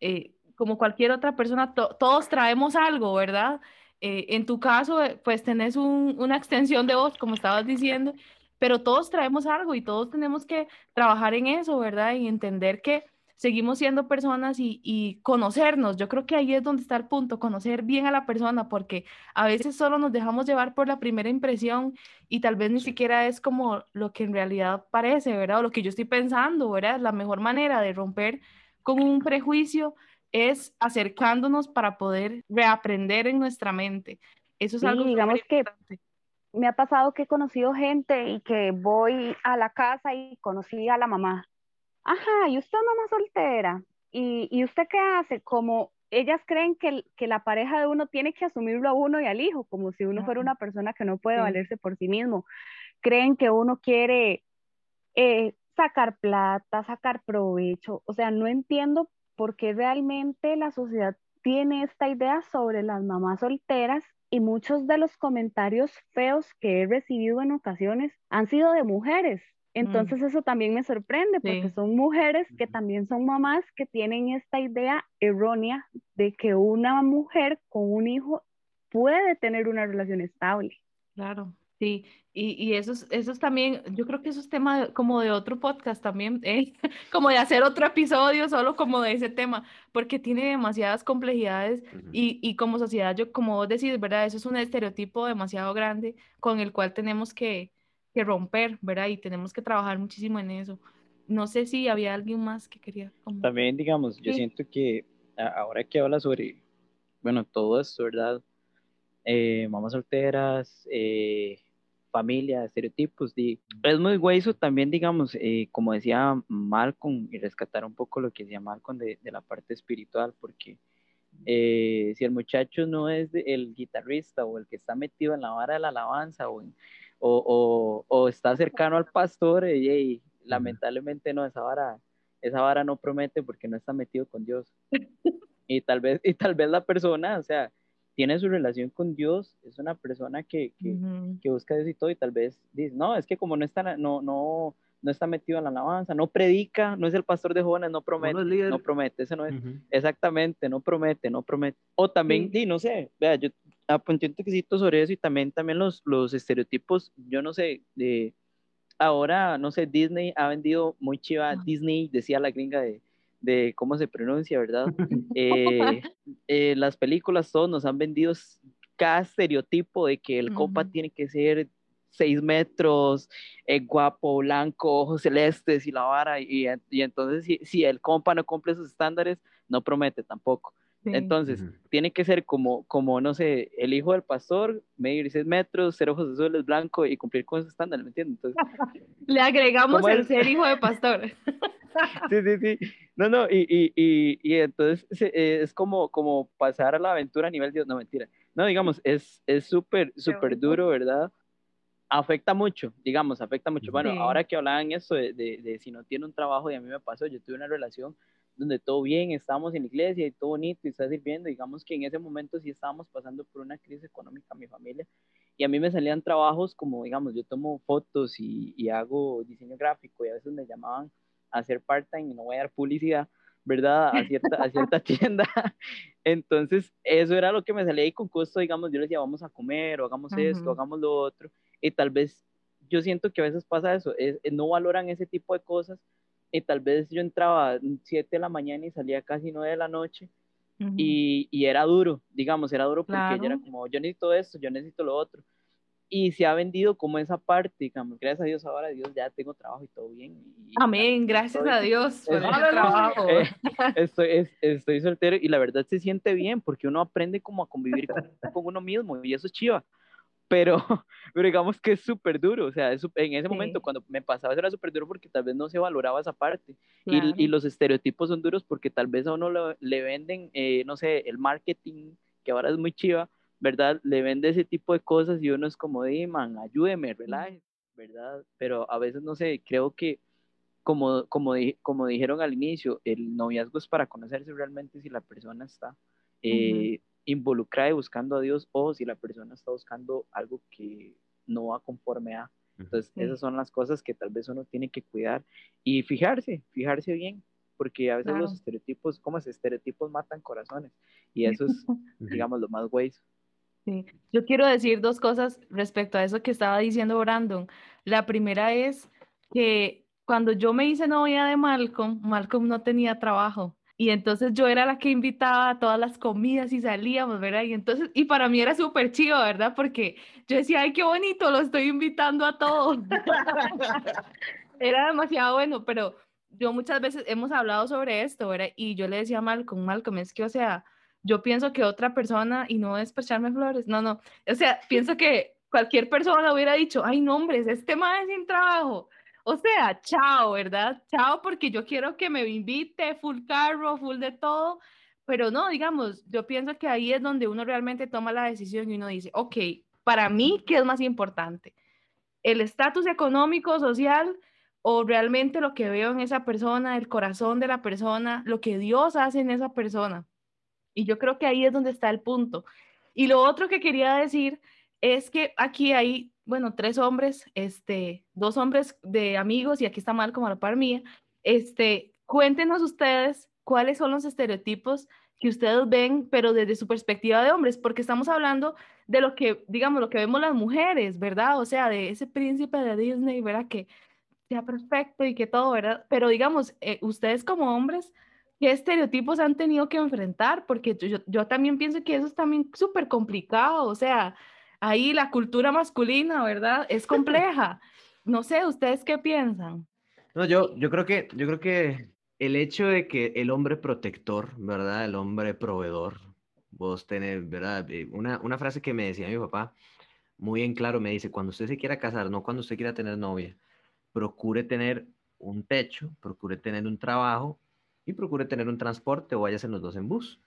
eh, como cualquier otra persona, todos traemos algo, ¿verdad? Eh, en tu caso, pues tenés una extensión de voz, como estabas diciendo, pero todos traemos algo y todos tenemos que trabajar en eso, ¿verdad? Y entender que seguimos siendo personas y, conocernos. Yo creo que ahí es donde está el punto, conocer bien a la persona, porque a veces solo nos dejamos llevar por la primera impresión y tal vez ni siquiera es como lo que en realidad parece, ¿verdad? O lo que yo estoy pensando, ¿verdad? La mejor manera de romper con un prejuicio es acercándonos para poder reaprender en nuestra mente. Eso es algo digamos que me ha pasado que he conocido gente y que voy a la casa y conocí a la mamá. Ajá, ¿y usted es mamá soltera? ¿Y, y usted qué hace? Como ellas creen que, que, la pareja de uno tiene que asumirlo a uno y al hijo, como si uno fuera una persona que no puede valerse por sí mismo. Creen que uno quiere eh, sacar plata, sacar provecho. O sea, no entiendo por qué realmente la sociedad tiene esta idea sobre las mamás solteras y muchos de los comentarios feos que he recibido en ocasiones han sido de mujeres. Entonces eso también me sorprende porque son mujeres que también son mamás que tienen esta idea errónea de que una mujer con un hijo puede tener una relación estable. Claro. Sí, y, y eso, es, eso es también, yo creo que eso es tema como de otro podcast también, ¿eh? [laughs] como de hacer otro episodio solo como de ese tema, porque tiene demasiadas complejidades y, y como sociedad, yo como vos decís, ¿verdad? Eso es un estereotipo demasiado grande con el cual tenemos que, que romper, ¿verdad? Y tenemos que trabajar muchísimo en eso. No sé si había alguien más que quería. También, digamos, yo siento que ahora que habla sobre, bueno, todo esto, ¿verdad? Eh, mamás solteras, eh, familia, estereotipos. Y es muy eso también, digamos, eh, como decía Malcolm, y rescatar un poco lo que decía Malcolm de, de la parte espiritual, porque eh, si el muchacho no es el guitarrista o el que está metido en la vara de la alabanza o, o, o, está cercano al pastor, y, lamentablemente no, esa vara, esa vara no promete porque no está metido con Dios. [laughs] Y tal vez, y tal vez la persona, o sea, tiene su relación con Dios, es una persona que, que, que busca Dios y todo, y tal vez dice, no, es que como no está, no, no, no está metido en la alabanza, no predica, no es el pastor de jóvenes, no promete, no, promete, ese no es, exactamente, no promete, no promete. O también, sí. no sé, vea, yo apunté un toquecito sobre eso y también, también los, los estereotipos, yo no sé, de, ahora, no sé, Disney ha vendido muy chiva, Disney, decía la gringa de, de cómo se pronuncia, ¿verdad? [laughs] eh, eh, las películas todos nos han vendido cada estereotipo de que el copa tiene que ser seis metros, eh, guapo, blanco, ojos celestes y la vara, y, y entonces si, si, el compa no cumple esos estándares, no promete tampoco. Sí. Entonces, uh -huh. tiene que ser como, como, no sé, el hijo del pastor, medir seis metros, ser ojos azules, blanco y cumplir con esos estándares, ¿me entiendes? Entonces, [laughs] Le agregamos el es? ser hijo de pastor. [laughs] [laughs] sí, sí, sí. No, no, y, y, y, y entonces eh, es como, como pasar a la aventura a nivel Dios, no, mentira. No, digamos, es súper, es súper duro, ¿verdad? afecta mucho, digamos, afecta mucho. Bueno, sí. ahora que hablaban eso de, de, de, si no tiene un trabajo, y a mí me pasó, yo tuve una relación donde todo bien, estábamos en la iglesia y todo bonito y está sirviendo, digamos que en ese momento sí estábamos pasando por una crisis económica mi familia y a mí me salían trabajos como, digamos, yo tomo fotos y, y hago diseño gráfico y a veces me llamaban a hacer part-time y no voy a dar publicidad, ¿verdad? A cierta, a cierta [laughs] tienda. Entonces, eso era lo que me salía y con costo, digamos, yo les decía, vamos a comer o hagamos uh -huh. esto, hagamos lo otro y tal vez yo siento que a veces pasa eso, es, no valoran ese tipo de cosas y tal vez yo entraba 7 de la mañana y salía casi 9 de la noche uh -huh. y, y, era duro, digamos, era duro porque claro. yo era como, yo necesito esto, yo necesito lo otro. Y se ha vendido como esa parte, digamos, gracias a Dios ahora, Dios, ya tengo trabajo y todo bien. Y, Amén, gracias estoy, a Dios por el trabajo. [laughs] Eh, estoy, es, estoy soltero y la verdad se siente bien porque uno aprende como a convivir con, con uno mismo y eso es chiva pero, [laughs] pero digamos que es súper duro, o sea, es, en ese sí. momento cuando me pasaba eso era súper duro porque tal vez no se valoraba esa parte claro. y, y, los estereotipos son duros porque tal vez a uno lo, le venden, eh, no sé, el marketing, que ahora es muy chiva, ¿verdad? Le vende ese tipo de cosas y uno es como, man, ayúdeme, relájese, ¿verdad? Pero a veces, no sé, creo que como, como, como dijeron al inicio, el noviazgo es para conocerse realmente si la persona está... Eh, uh -huh involucrada y buscando a Dios o si la persona está buscando algo que no va conforme a. Entonces, esas son las cosas que tal vez uno tiene que cuidar y fijarse, fijarse bien, porque a veces claro. los estereotipos, como es, estereotipos matan corazones y eso es, [laughs] digamos, lo más güey. Sí. Yo quiero decir dos cosas respecto a eso que estaba diciendo Brandon. La primera es que cuando yo me hice novia de Malcolm, Malcolm no tenía trabajo. Y entonces yo era la que invitaba a todas las comidas y salíamos, ¿verdad? Y entonces, y para mí era súper chido, ¿verdad? Porque yo decía, ay, qué bonito, lo estoy invitando a todos. [laughs] era demasiado bueno, pero yo muchas veces hemos hablado sobre esto, ¿verdad? Y yo le decía a Malcolm, Malcolm, es que, o sea, yo pienso que otra persona, y no es para echarme flores, no, no, o sea, pienso que cualquier persona hubiera dicho, ay, no, hombre, este es sin trabajo, o sea, chao, ¿verdad? Chao porque yo quiero que me invite full carro, full de todo, pero no, digamos, yo pienso que ahí es donde uno realmente toma la decisión y uno dice, ok, para mí, ¿qué es más importante? ¿El estatus económico, social o realmente lo que veo en esa persona, el corazón de la persona, lo que Dios hace en esa persona? Y yo creo que ahí es donde está el punto. Y lo otro que quería decir es que aquí hay bueno, tres hombres, este, dos hombres de amigos, y aquí está mal como a la par mía, este, cuéntenos ustedes cuáles son los estereotipos que ustedes ven, pero desde su perspectiva de hombres, porque estamos hablando de lo que, digamos, lo que vemos las mujeres, ¿verdad? O sea, de ese príncipe de Disney, ¿verdad? Que sea perfecto y que todo, ¿verdad? Pero digamos, eh, ustedes como hombres, ¿qué estereotipos han tenido que enfrentar? Porque yo, yo también pienso que eso es también súper complicado, o sea, ahí la cultura masculina, ¿verdad? Es compleja. No sé, ¿ustedes qué piensan? No, yo, yo creo que, yo creo que el hecho de que el hombre protector, ¿verdad? El hombre proveedor, vos tenés, ¿verdad? Eh, una, una frase que me decía mi papá, muy en claro, me dice, cuando usted se quiera casar, no cuando usted quiera tener novia, procure tener un techo, procure tener un trabajo y procure tener un transporte o váyase los dos en bus.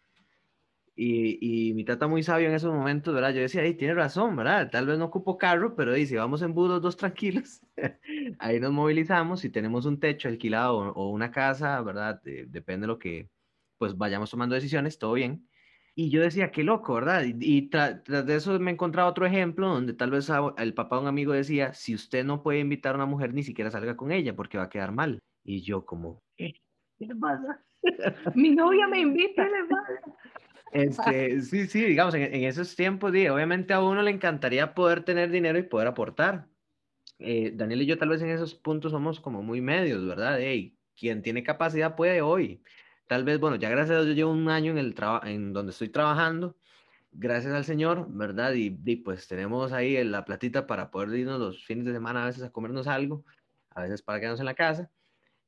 Y, y, mi tata muy sabio en esos momentos, ¿verdad? Yo decía, ahí tiene razón, ¿verdad? Tal vez no ocupo carro, pero dice, vamos en bus los dos tranquilos, [laughs] ahí nos movilizamos, si tenemos un techo alquilado o, o una casa, ¿verdad? De, depende de lo que, pues vayamos tomando decisiones, todo bien. Y yo decía, qué loco, ¿verdad? Y, tras de eso me he encontrado otro ejemplo donde tal vez el papá de un amigo decía, si usted no puede invitar a una mujer, ni siquiera salga con ella porque va a quedar mal. Y yo como, ¿qué, le pasa? Mi novia me [laughs] invita. ¿Qué le pasa? Este, sí, sí, digamos, en, esos tiempos, obviamente a uno le encantaría poder tener dinero y poder aportar. Eh, Daniel y yo tal vez en esos puntos somos como muy medios, ¿verdad? Hey, quien tiene capacidad puede hoy. Tal vez, bueno, ya gracias a Dios yo llevo un año en, el en donde estoy trabajando, gracias al Señor, ¿verdad? Y, pues tenemos ahí la platita para poder irnos los fines de semana a veces a comernos algo, a veces para quedarnos en la casa.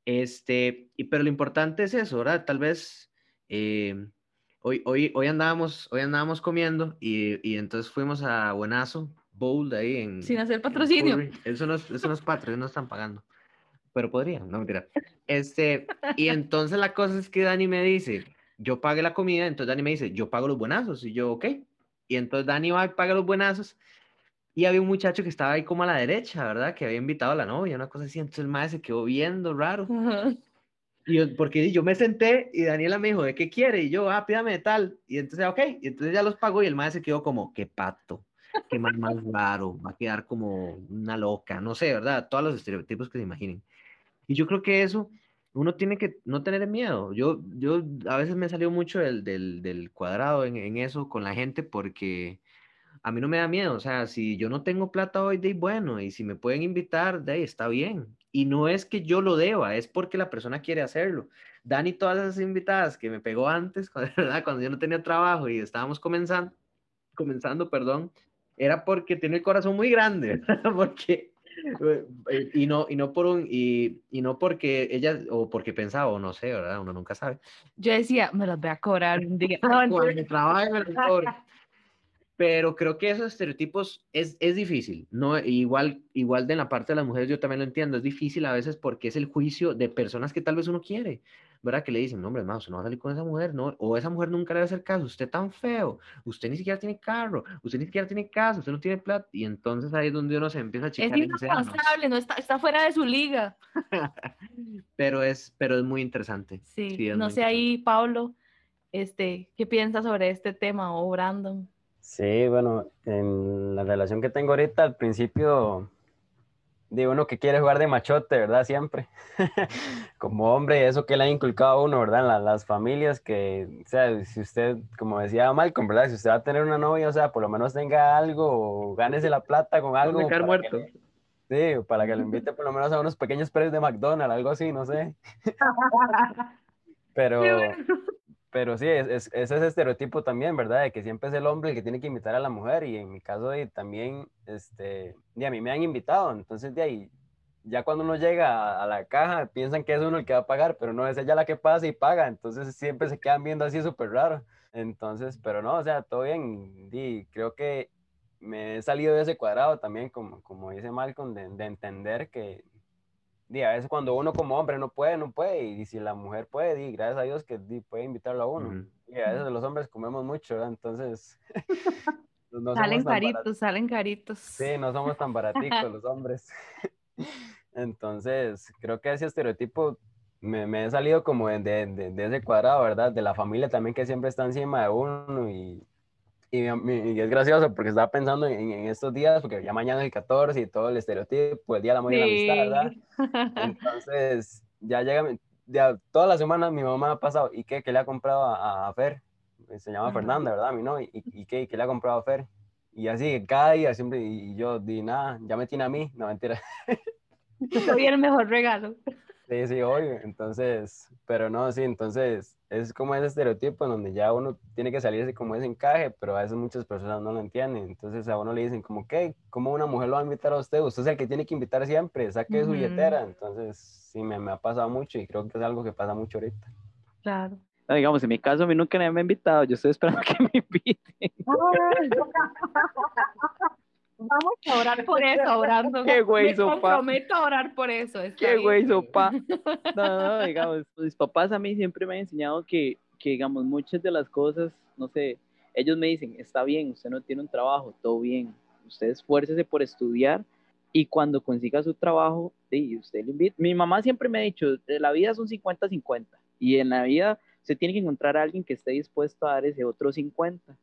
Este, y, pero lo importante es eso, ¿verdad? Tal vez eh, hoy, hoy, hoy, andábamos, hoy andábamos comiendo y, y entonces fuimos a Buenazo, Bowl, ahí en... Sin hacer patrocinio. Eso no, es, eso no es patrocinio, no están pagando pero podría, no mentira. Este, y entonces la cosa es que Dani me dice, yo pague la comida, entonces Dani me dice, yo pago los buenazos, y yo, ok. Y entonces Dani va y paga los buenazos, y había un muchacho que estaba ahí como a la derecha, ¿verdad? Que había invitado a la novia, una cosa así, entonces el maestro se quedó viendo raro. Y yo, porque yo me senté y Daniela me dijo, ¿de qué quiere? Y yo, ah, pídame de tal. Y entonces, ok, y entonces ya los pagó y el maestro se quedó como, qué pato, qué más, más raro, va a quedar como una loca, no sé, ¿verdad? Todos los estereotipos que se imaginen. Y yo creo que eso uno tiene que no tener miedo. Yo, yo a veces me salió mucho del, del, del cuadrado en, en, eso con la gente porque a mí no me da miedo. O sea, si yo no tengo plata hoy, de bueno, y si me pueden invitar, de ahí está bien. Y no es que yo lo deba, es porque la persona quiere hacerlo. Dani, todas esas invitadas que me pegó antes, [laughs] ¿verdad? cuando yo no tenía trabajo y estábamos comenzando, comenzando, perdón, era porque tiene el corazón muy grande, [laughs] porque y no, y no por un, y, y, no porque ella, o porque pensaba, o no sé, ¿verdad? Uno nunca sabe. Yo decía, me los voy a cobrar un día. Cuando trabaje me los cobro pero creo que esos estereotipos es, es difícil, ¿no? Igual, igual de la parte de las mujeres yo también lo entiendo, es difícil a veces porque es el juicio de personas que tal vez uno quiere, ¿verdad? Que le dicen, no, hombre, hermano, usted no va a salir con esa mujer, ¿no? O esa mujer nunca le va a hacer caso, usted tan feo, usted ni siquiera tiene carro, usted ni siquiera tiene casa, usted no tiene plata, y entonces ahí es donde uno se empieza a checar. Es irresponsable, no está, está fuera de su liga. [laughs] pero, es, pero es muy interesante. Sí, no sé ahí, Pablo, este, ¿qué piensas sobre este tema o Brandon? Sí, bueno, en la relación que tengo ahorita, al principio, de uno que quiere jugar de machote, ¿verdad? Siempre. [laughs] como hombre, eso que le ha inculcado a uno, ¿verdad? En las familias, que, o sea, si usted, como decía Malcolm, ¿verdad? Si usted va a tener una novia, o sea, por lo menos tenga algo, o gánese la plata con algo. Para muerto. sí, para que lo invite por lo menos a unos pequeños precios de McDonald's, algo así, no sé. [laughs] Pero, pero sí, es, es, ese estereotipo también, ¿verdad? De que siempre es el hombre el que tiene que invitar a la mujer y en mi caso de, también, este, de a mí me han invitado, entonces de ahí, ya cuando uno llega a, la caja piensan que es uno el que va a pagar, pero no es ella la que pasa y paga, entonces siempre se quedan viendo así súper raro. Entonces, pero no, o sea, todo bien, y creo que me he salido de ese cuadrado también, como, como dice Malcolm, de, de entender que a veces cuando uno como hombre no puede, no puede, y, si la mujer puede, y gracias a Dios que puede invitarlo a uno. Y a veces los hombres comemos mucho, ¿verdad? Entonces... [laughs] salen caritos, salen caritos. Sí, no somos tan baraticos los hombres. [laughs] Entonces, creo que ese estereotipo me, me he salido como de, de, de, ese cuadrado, ¿verdad? De la familia también que siempre está encima de uno y, y, es gracioso porque estaba pensando en, estos días, porque ya mañana es el 14 y todo el estereotipo, el Día del Amor y la Amistad, ¿verdad? Entonces, ya llega, ya, toda la semana mi mamá ha pasado, ¿y qué, qué le ha comprado a, Fer? Se llama Fernanda, ¿verdad? Mi no, ¿y, y qué, qué le ha comprado a Fer? Y así, cada día siempre, y yo di nada, ya me tiene a mí, no mentira. [laughs] Soy el mejor regalo. Sí, sí, obvio. Entonces, pero no, sí, entonces es como ese estereotipo en donde ya uno tiene que salirse como ese encaje, pero a veces muchas personas no lo entienden. Entonces a uno le dicen como, ¿qué? ¿Cómo una mujer lo va a invitar a usted? Usted es el que tiene que invitar siempre, saque su billetera. Entonces, sí, me, me, ha pasado mucho y creo que es algo que pasa mucho ahorita. Claro. No, digamos, en mi caso a mí nunca me han invitado, yo estoy esperando [laughs] que me inviten. Vamos a orar por eso, orando. Qué güey, Me sopa. comprometo a orar por eso. Qué güey, sopa. [laughs] No, no, digamos, mis papás a mí siempre me han enseñado que, que, digamos, muchas de las cosas, no sé, ellos me dicen, está bien, usted no tiene un trabajo, todo bien, usted esfuércese por estudiar y cuando consiga su trabajo, sí, usted le invita. Mi mamá siempre me ha dicho, la vida es un 50-50 y en la vida usted tiene que encontrar a alguien que esté dispuesto a dar ese otro 50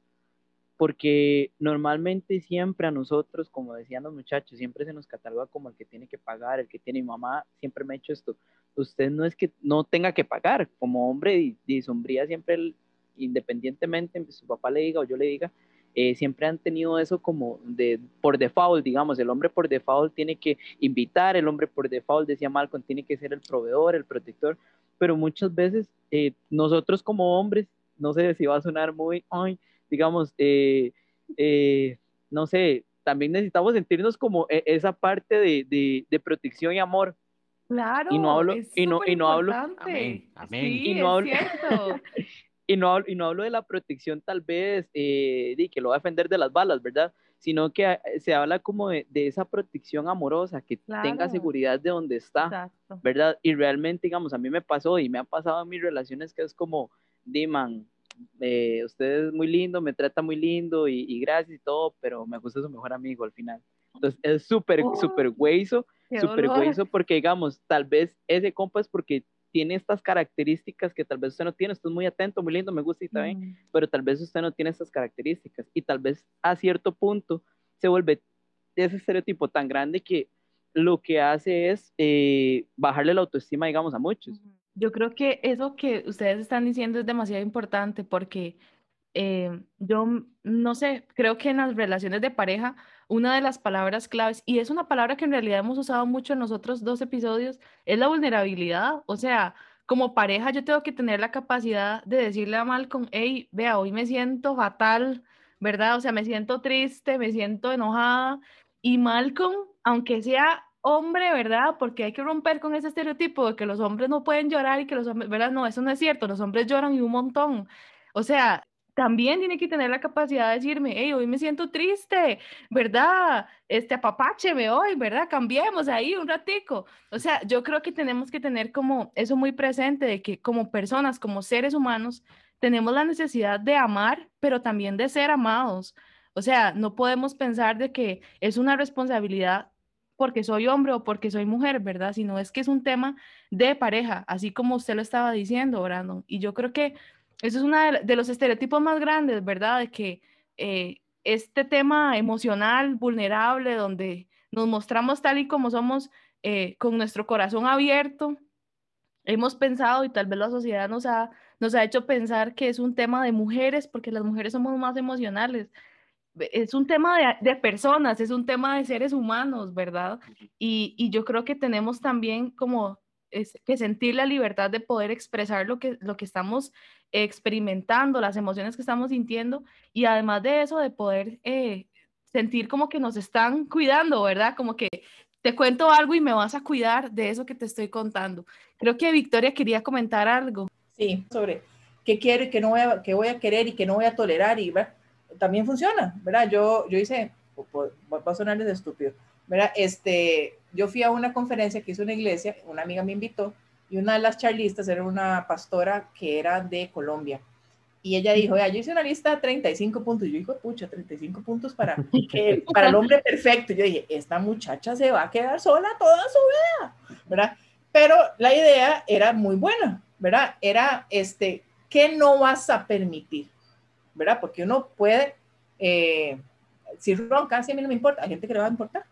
porque normalmente siempre a nosotros, como decían los muchachos, siempre se nos cataloga como el que tiene que pagar, el que tiene mi mamá, siempre me ha hecho esto. Usted no es que no tenga que pagar, como hombre y, sombría siempre, independientemente, su papá le diga o yo le diga, eh, siempre han tenido eso como de por default, digamos, el hombre por default tiene que invitar, el hombre por default, decía Malcolm, tiene que ser el proveedor, el protector, pero muchas veces eh, nosotros como hombres, no sé si va a sonar muy, ay, digamos, eh, eh, no sé, también necesitamos sentirnos como e, esa parte de, de, protección y amor. Claro. Y no hablo, y no, y no hablo. Amén, amén. [laughs] y, no hablo y, no, y no hablo de la protección tal vez, eh, de que lo va a defender de las balas, ¿verdad? Sino que se habla como de, de esa protección amorosa, que tenga seguridad de donde está, ¿verdad? Y realmente, digamos, a mí me pasó y me ha pasado en mis relaciones que es como, Diman, eh, usted es muy lindo, me trata muy lindo y, gracias y todo, pero me gusta su mejor amigo al final. Entonces es súper, súper hueso, súper hueso porque digamos, tal vez ese compa es porque tiene estas características que tal vez usted no tiene, usted es muy atento, muy lindo, me gusta y bien, mm. pero tal vez usted no tiene estas características y tal vez a cierto punto se vuelve ese estereotipo tan grande que lo que hace es eh, bajarle la autoestima, digamos, a muchos. Yo creo que eso que ustedes están diciendo es demasiado importante porque eh, yo no sé, creo que en las relaciones de pareja, una de las palabras claves, y es una palabra que en realidad hemos usado mucho en nosotros dos episodios, es la vulnerabilidad. O sea, como pareja yo tengo que tener la capacidad de decirle a Malcolm, hey, vea, hoy me siento fatal, ¿verdad? O sea, me siento triste, me siento enojada. Y Malcolm, aunque sea hombre, ¿verdad? Porque hay que romper con ese estereotipo de que los hombres no pueden llorar y que los hombres, ¿verdad? No, eso no es cierto, los hombres lloran y un montón. O sea, también tiene que tener la capacidad de decirme, hey, hoy me siento triste, ¿verdad? Este, apapácheme hoy, ¿verdad? Cambiemos ahí un ratico. O sea, yo creo que tenemos que tener como eso muy presente de que como personas, como seres humanos, tenemos la necesidad de amar, pero también de ser amados. O sea, no podemos pensar de que es una responsabilidad porque soy hombre o porque soy mujer, ¿verdad? Sino es que es un tema de pareja, así como usted lo estaba diciendo, Brandon. Y yo creo que eso es uno de, los estereotipos más grandes, ¿verdad? De que eh, este tema emocional, vulnerable, donde nos mostramos tal y como somos, eh, con nuestro corazón abierto, hemos pensado y tal vez la sociedad nos ha, nos ha hecho pensar que es un tema de mujeres, porque las mujeres somos más emocionales es un tema de, personas, es un tema de seres humanos, ¿verdad? Y, yo creo que tenemos también como que sentir la libertad de poder expresar lo que, lo que estamos experimentando, las emociones que estamos sintiendo y además de eso de poder eh, sentir como que nos están cuidando, ¿verdad? Como que te cuento algo y me vas a cuidar de eso que te estoy contando. Creo que Victoria quería comentar algo. Sí, sobre qué quiero y qué no voy a, qué voy a querer y qué no voy a tolerar y ¿verdad? También funciona, ¿verdad? Yo, yo hice, va a sonar de estúpido, ¿verdad? Este, yo fui a una conferencia que hizo una iglesia, una amiga me invitó, y una de las charlistas era una pastora que era de Colombia. Y ella dijo, ya, yo hice una lista de 35 puntos. Yo dije, pucha, 35 puntos para, para el hombre perfecto. yo dije, esta muchacha se va a quedar sola toda su vida, ¿verdad? Pero la idea era muy buena, ¿verdad? Era, este, ¿qué no vas a permitir? ¿Verdad? Porque uno puede, eh, si ronca, si a mí no me importa, hay gente que le va a importar,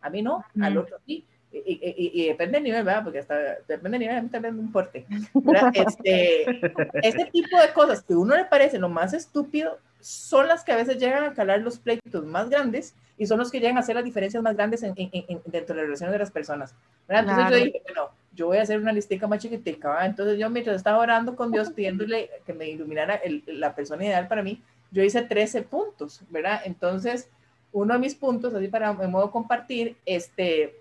a mí no, al otro sí. Y, depende del nivel, ¿verdad? Porque hasta depende del nivel, a mí también me importa. [laughs] Este, este tipo de cosas que a uno le parece lo más estúpido son las que a veces llegan a calar los pleitos más grandes y son los que llegan a hacer las diferencias más grandes en, en, dentro de las relaciones de las personas. ¿verdad? Entonces yo dije, bueno, yo voy a hacer una listica más chiquitica. Entonces yo mientras estaba orando con Dios [laughs] pidiéndole que me iluminara la persona ideal para mí, yo hice 13 puntos, ¿verdad? Entonces, uno de mis puntos, así para en modo compartir, este,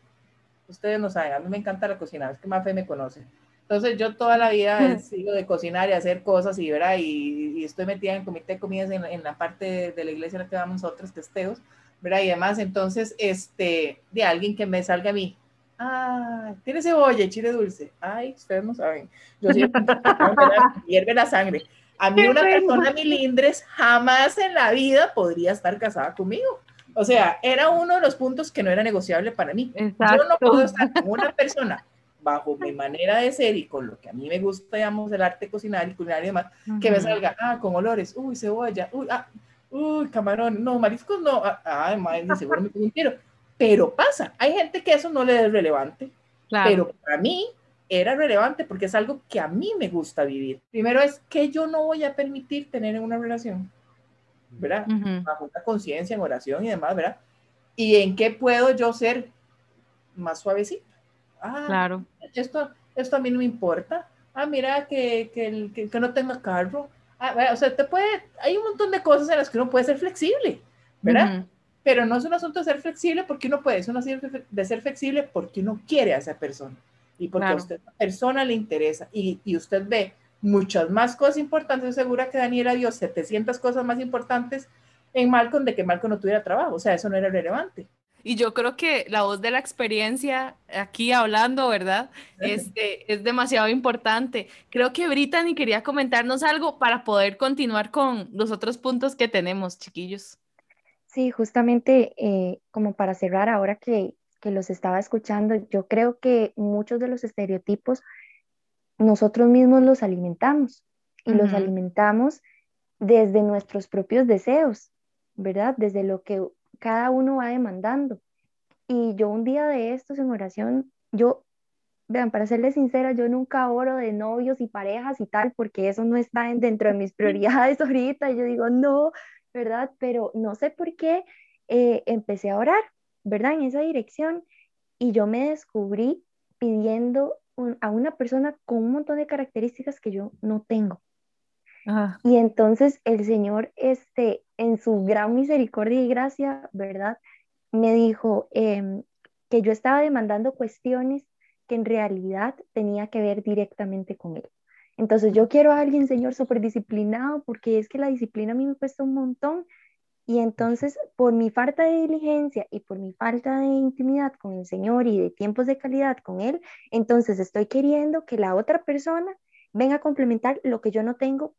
ustedes no saben, a mí me encanta la cocina, es que más fe me conoce. Entonces yo toda la vida he [laughs] sido de cocinar y hacer cosas y, ¿verdad? Y, estoy metida en el comité de comidas en, en, la parte de la iglesia en la que vamos nosotros, testeos, ¿verdad? Y además, entonces, este, de alguien que me salga a mí, Ah, tiene cebolla y chile dulce. Ay, ustedes no saben. Yo siempre hierve la sangre. A mí una persona milindres jamás en la vida podría estar casada conmigo. O sea, era uno de los puntos que no era negociable para mí. Yo no puedo estar con una persona bajo mi manera de ser y con lo que a mí me gusta, digamos, el arte cocinar y culinario y demás, que me salga, ah, con olores, uy, cebolla, uy, ah, uy, camarón, no, mariscos no, ah, ay, madre, seguro me un tiro. Pero pasa, hay gente que eso no le es relevante, pero para mí era relevante porque es algo que a mí me gusta vivir. Primero es que yo no voy a permitir tener en una relación, ¿verdad? Bajo una conciencia, en oración y demás, ¿verdad? Y en qué puedo yo ser más suavecita. Ah, claro. Esto, esto a mí no me importa. Ah, mira que, que, que, no tenga carro. Ah, o sea, te puede, hay un montón de cosas en las que uno puede ser flexible, ¿verdad? Pero no es un asunto de ser flexible porque uno puede, es un asunto de ser flexible porque uno quiere a esa persona y porque a usted la persona le interesa y, y, usted ve muchas más cosas importantes, segura que Daniela vio 700 cosas más importantes en Malcolm de que Malcolm no tuviera trabajo, o sea, eso no era relevante. Y yo creo que la voz de la experiencia aquí hablando, ¿verdad? Este, es demasiado importante. Creo que Brittany quería comentarnos algo para poder continuar con los otros puntos que tenemos, chiquillos. Sí, justamente eh, como para cerrar, ahora que, que los estaba escuchando, yo creo que muchos de los estereotipos nosotros mismos los alimentamos y los alimentamos desde nuestros propios deseos, ¿verdad? Desde lo que cada uno va demandando. Y yo un día de estos en oración, yo, vean, para serles sincera, yo nunca oro de novios y parejas y tal, porque eso no está dentro de mis [laughs] prioridades ahorita. Y yo digo, no, ¿verdad? Pero no sé por qué eh, empecé a orar, ¿verdad? En esa dirección. Y yo me descubrí pidiendo a una persona con un montón de características que yo no tengo. Y entonces el Señor, este, en su gran misericordia y gracia, ¿verdad? Me dijo em, que yo estaba demandando cuestiones que en realidad tenía que ver directamente con Él. Entonces yo quiero a alguien, Señor, súper disciplinado, porque es que la disciplina a mí me cuesta un montón. Y entonces, por mi falta de diligencia y por mi falta de intimidad con el Señor y de tiempos de calidad con Él, entonces estoy queriendo que la otra persona venga a complementar lo que yo no tengo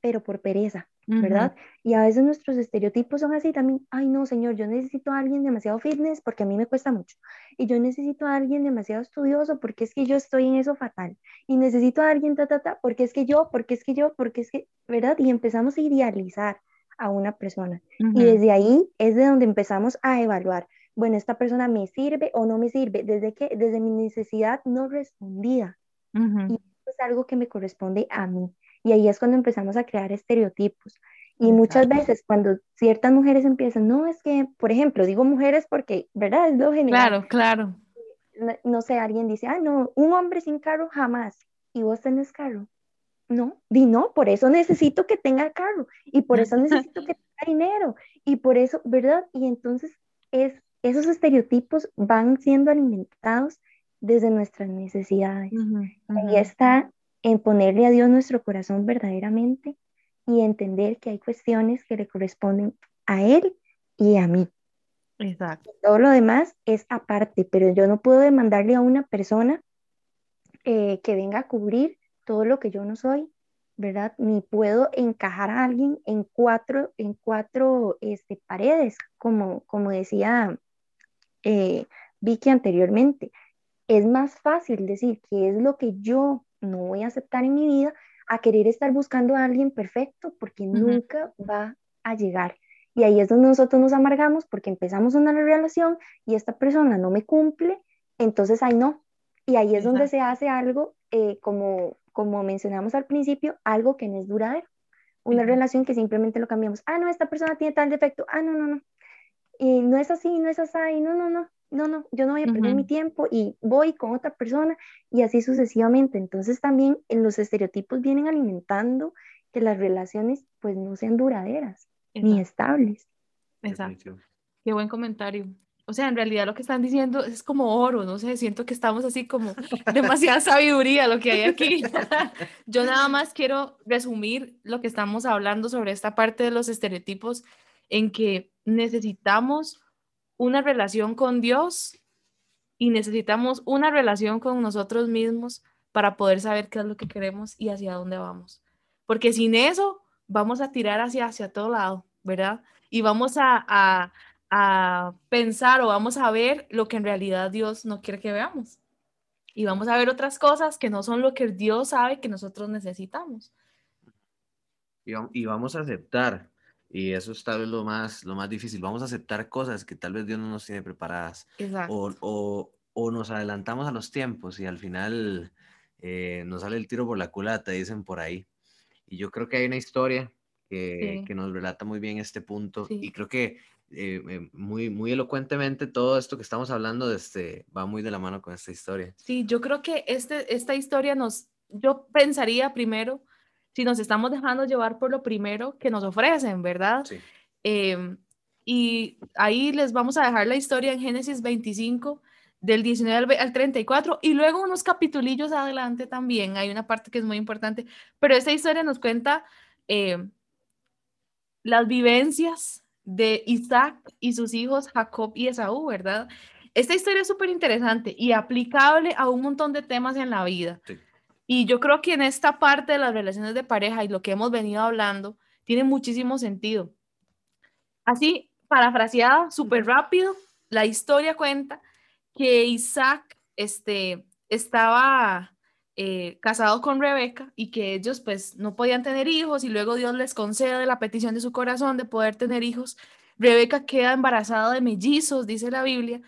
pero por pereza, ¿verdad? Y a veces nuestros estereotipos son así también, ay no, señor, yo necesito a alguien demasiado fitness porque a mí me cuesta mucho. Y yo necesito a alguien demasiado estudioso porque es que yo estoy en eso fatal. Y necesito a alguien, ta, ta, ta, porque es que yo, porque es que yo, porque es que, ¿verdad? Y empezamos a idealizar a una persona. Y desde ahí es de donde empezamos a evaluar, bueno, esta persona me sirve o no me sirve, desde que, desde mi necesidad no respondida. Y es algo que me corresponde a mí. Y ahí es cuando empezamos a crear estereotipos. Y muchas veces cuando ciertas mujeres empiezan, no, es que, por ejemplo, digo mujeres porque, ¿verdad? Es lo general. Claro, claro. No, sé, alguien dice, ah, no, un hombre sin carro jamás. ¿Y vos tenés carro? No, di no, por eso necesito que tenga carro y por eso necesito que tenga [laughs] dinero y por eso, ¿verdad? Y entonces es, esos estereotipos van siendo alimentados desde nuestras necesidades. Ahí está en ponerle a Dios nuestro corazón verdaderamente y entender que hay cuestiones que le corresponden a Él y a mí. Exacto. Todo lo demás es aparte, pero yo no puedo demandarle a una persona eh, que venga a cubrir todo lo que yo no soy, ¿verdad? Ni puedo encajar a alguien en cuatro, en cuatro este, paredes, como, como decía eh, Vicky anteriormente. Es más fácil decir que es lo que yo no voy a aceptar en mi vida a querer estar buscando a alguien perfecto porque nunca va a llegar. Y ahí es donde nosotros nos amargamos porque empezamos una relación y esta persona no me cumple, entonces ahí no. Y ahí es donde se hace algo, eh, como, como mencionamos al principio, algo que no es duradero. Una relación que simplemente lo cambiamos. Ah, no, esta persona tiene tal defecto. Ah, no, no, no. Y no es así, no es así, no, no, no no, no, yo no voy a perder mi tiempo y voy con otra persona y así sucesivamente. Entonces también en los estereotipos vienen alimentando que las relaciones pues no sean duraderas ni estables. Exacto. Qué buen comentario. O sea, en realidad lo que están diciendo es como oro, no sé, siento que estamos así como [laughs] demasiada sabiduría lo que hay aquí. [laughs] [laughs] Yo nada más quiero resumir lo que estamos hablando sobre esta parte de los estereotipos en que necesitamos una relación con Dios y necesitamos una relación con nosotros mismos para poder saber qué es lo que queremos y hacia dónde vamos. Porque sin eso vamos a tirar hacia, hacia todo lado, ¿verdad? Y vamos a, a, a pensar o vamos a ver lo que en realidad Dios no quiere que veamos. y vamos a ver otras cosas que no son lo que Dios sabe que nosotros necesitamos. Y, vamos a aceptar, y eso es tal vez lo más, lo más difícil, vamos a aceptar cosas que tal vez Dios no nos tiene preparadas. O, o, o, nos adelantamos a los tiempos y al final eh, nos sale el tiro por la culata, dicen por ahí. Y yo creo que hay una historia que, que nos relata muy bien este punto y creo que eh, eh, muy, muy elocuentemente todo esto que estamos hablando de este, va muy de la mano con esta historia. Sí, yo creo que este, esta historia nos, yo pensaría primero si nos estamos dejando llevar por lo primero que nos ofrecen, ¿verdad? Sí. Em, y ahí les vamos a dejar la historia en Génesis 25, del 19 al 34, y luego unos capitulillos adelante también, hay una parte que es muy importante, pero esta historia nos cuenta em, las vivencias de Isaac y sus hijos Jacob y Esaú, ¿verdad? Esta historia es súper interesante y aplicable a un montón de temas en la vida. Sí. Y yo creo que en esta parte de las relaciones de pareja y lo que hemos venido hablando, tiene muchísimo sentido. Así, parafraseada, súper rápido, la historia cuenta que Isaac este, estaba eh, casado con Rebeca y que ellos pues no podían tener hijos y luego Dios les concede la petición de su corazón de poder tener hijos. Rebeca queda embarazada de mellizos, dice la Biblia,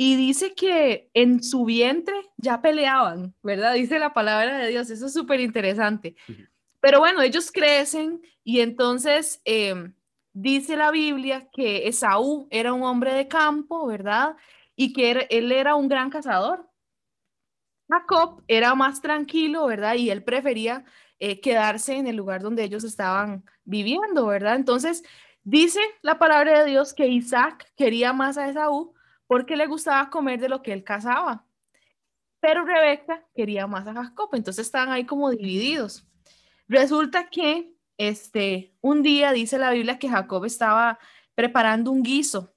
y dice que en su vientre ya peleaban, ¿verdad? Dice la palabra de Dios, eso es súper interesante. Pero bueno, ellos crecen y entonces em, dice la Biblia que Esaú era un hombre de campo, ¿verdad? Y que él era un gran cazador. Jacob era más tranquilo, ¿verdad? Y él prefería eh, quedarse en el lugar donde ellos estaban viviendo, ¿verdad? Entonces, dice la palabra de Dios que Isaac quería más a Esaú porque le gustaba comer de lo que él cazaba. Pero Rebeca quería más a Jacob, entonces estaban ahí como divididos. Resulta que este, un día dice la Biblia que Jacob estaba preparando un guiso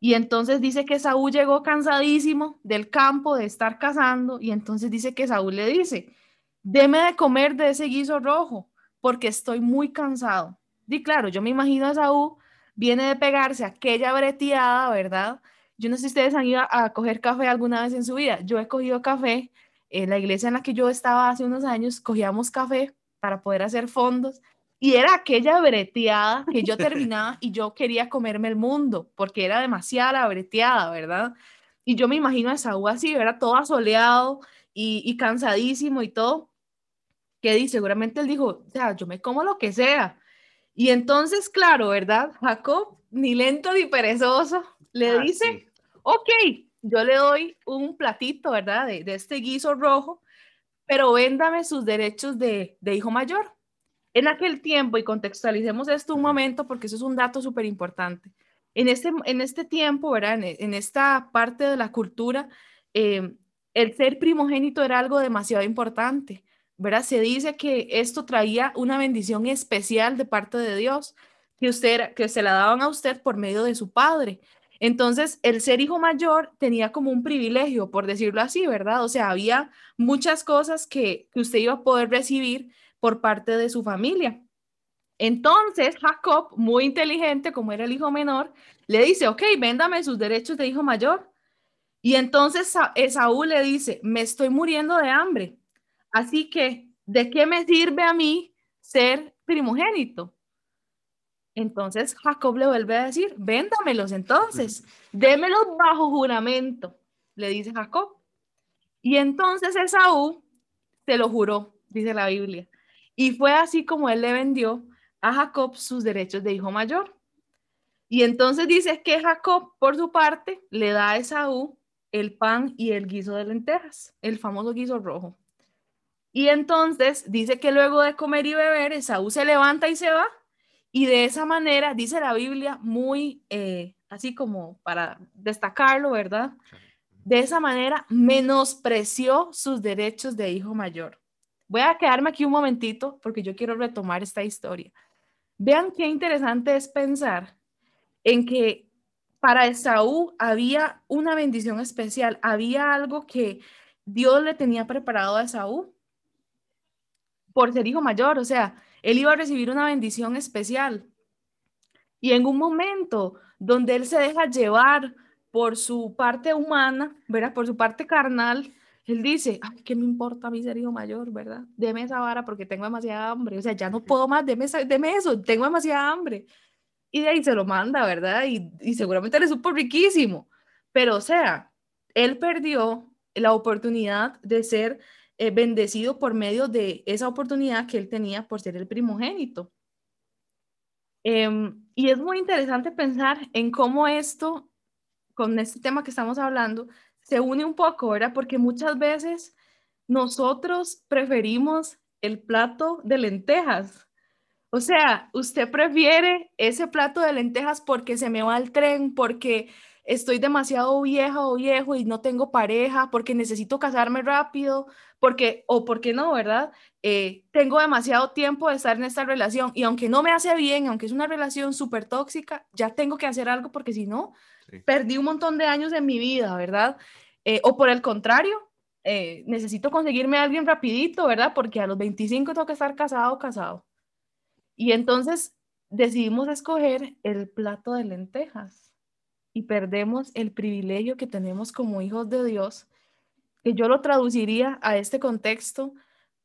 y entonces dice que Saúl llegó cansadísimo del campo de estar cazando y entonces dice que Saúl le dice, deme de comer de ese guiso rojo porque estoy muy cansado. Y claro, yo me imagino a Saúl viene de pegarse aquella breteada, ¿verdad? Yo no sé si ustedes han ido a, coger café alguna vez en su vida. Yo he cogido café. En la iglesia en la que yo estaba hace unos años, cogíamos café para poder hacer fondos. Y era aquella breteada que yo [laughs] terminaba y yo quería comerme el mundo, porque era demasiada la breteada, ¿verdad? Y yo me imagino a Esaú así, era todo asoleado y, y cansadísimo y todo. Que seguramente él dijo, o sea, yo me como lo que sea. Y entonces, claro, ¿verdad? Jacob, ni lento ni perezoso, le ah, dice, ok, yo le doy un platito, ¿verdad? De, este guiso rojo, pero véndame sus derechos de, hijo mayor. En aquel tiempo, y contextualicemos esto un momento porque eso es un dato súper importante. En este, en este tiempo, ¿verdad? En, esta parte de la cultura, eh, el ser primogénito era algo demasiado importante, ¿verdad? Se dice que esto traía una bendición especial de parte de Dios, que, usted, que se la daban a usted por medio de su padre. Entonces, el ser hijo mayor tenía como un privilegio, por decirlo así, ¿verdad? O sea, había muchas cosas que, usted iba a poder recibir por parte de su familia. Entonces, Jacob, muy inteligente, como era el hijo menor, le dice, ok, véndame sus derechos de hijo mayor. Y entonces Saúl le dice, me estoy muriendo de hambre. Así que, ¿de qué me sirve a mí ser primogénito? Entonces Jacob le vuelve a decir, véndamelos entonces, démelos bajo juramento, le dice Jacob. Y entonces Esaú se lo juró, dice la Biblia. Y fue así como él le vendió a Jacob sus derechos de hijo mayor. Y entonces dice que Jacob, por su parte, le da a Esaú el pan y el guiso de lentejas, el famoso guiso rojo. Y entonces dice que luego de comer y beber, Esaú se levanta y se va y de esa manera, dice la Biblia, muy eh, así como para destacarlo, ¿verdad? De esa manera menospreció sus derechos de hijo mayor. Voy a quedarme aquí un momentito porque yo quiero retomar esta historia. Vean qué interesante es pensar en que para Esaú había una bendición especial, había algo que Dios le tenía preparado a Esaú por ser hijo mayor, o sea, él iba a recibir una bendición especial. Y en un momento donde él se deja llevar por su parte humana, ¿verdad? Por su parte carnal, él dice, ay, ¿qué me importa a mí ser hijo mayor, verdad? Deme esa vara porque tengo demasiada hambre, o sea, ya no puedo más, deme, deme eso, tengo demasiada hambre. Y de ahí se lo manda, ¿verdad? Y, y seguramente le supo riquísimo. Pero, o sea, él perdió la oportunidad de ser eh, bendecido por medio de esa oportunidad que él tenía por ser el primogénito. Em, y es muy interesante pensar en cómo esto, con este tema que estamos hablando, se une un poco, ¿verdad? Porque muchas veces nosotros preferimos el plato de lentejas. O sea, usted prefiere ese plato de lentejas porque se me va el tren, porque estoy demasiado vieja o viejo y no tengo pareja, porque necesito casarme rápido, porque, o porque no, ¿verdad? Eh, tengo demasiado tiempo de estar en esta relación y aunque no me hace bien, aunque es una relación súper tóxica, ya tengo que hacer algo porque si no, perdí un montón de años en mi vida, ¿verdad? Eh, o por el contrario, eh, necesito conseguirme a alguien rapidito, ¿verdad? Porque a los 25 tengo que estar casado o casado. Y entonces decidimos escoger el plato de lentejas y perdemos el privilegio que tenemos como hijos de Dios que yo lo traduciría a este contexto,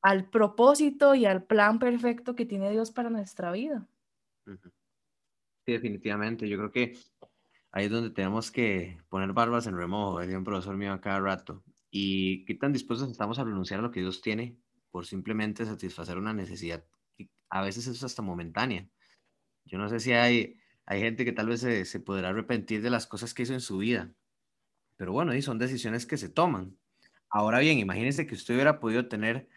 al propósito y al plan perfecto que tiene Dios para nuestra vida. Sí, definitivamente. Yo creo que ahí es donde tenemos que poner barbas en remojo, decía un profesor mío cada rato. Y qué tan dispuestos estamos a renunciar a lo que Dios tiene por simplemente satisfacer una necesidad. a veces es hasta momentánea. Yo no sé si hay, hay gente que tal vez se, podrá arrepentir de las cosas que hizo en su vida. Pero bueno, y son decisiones que se toman. Ahora bien, imagínense que usted hubiera podido tener,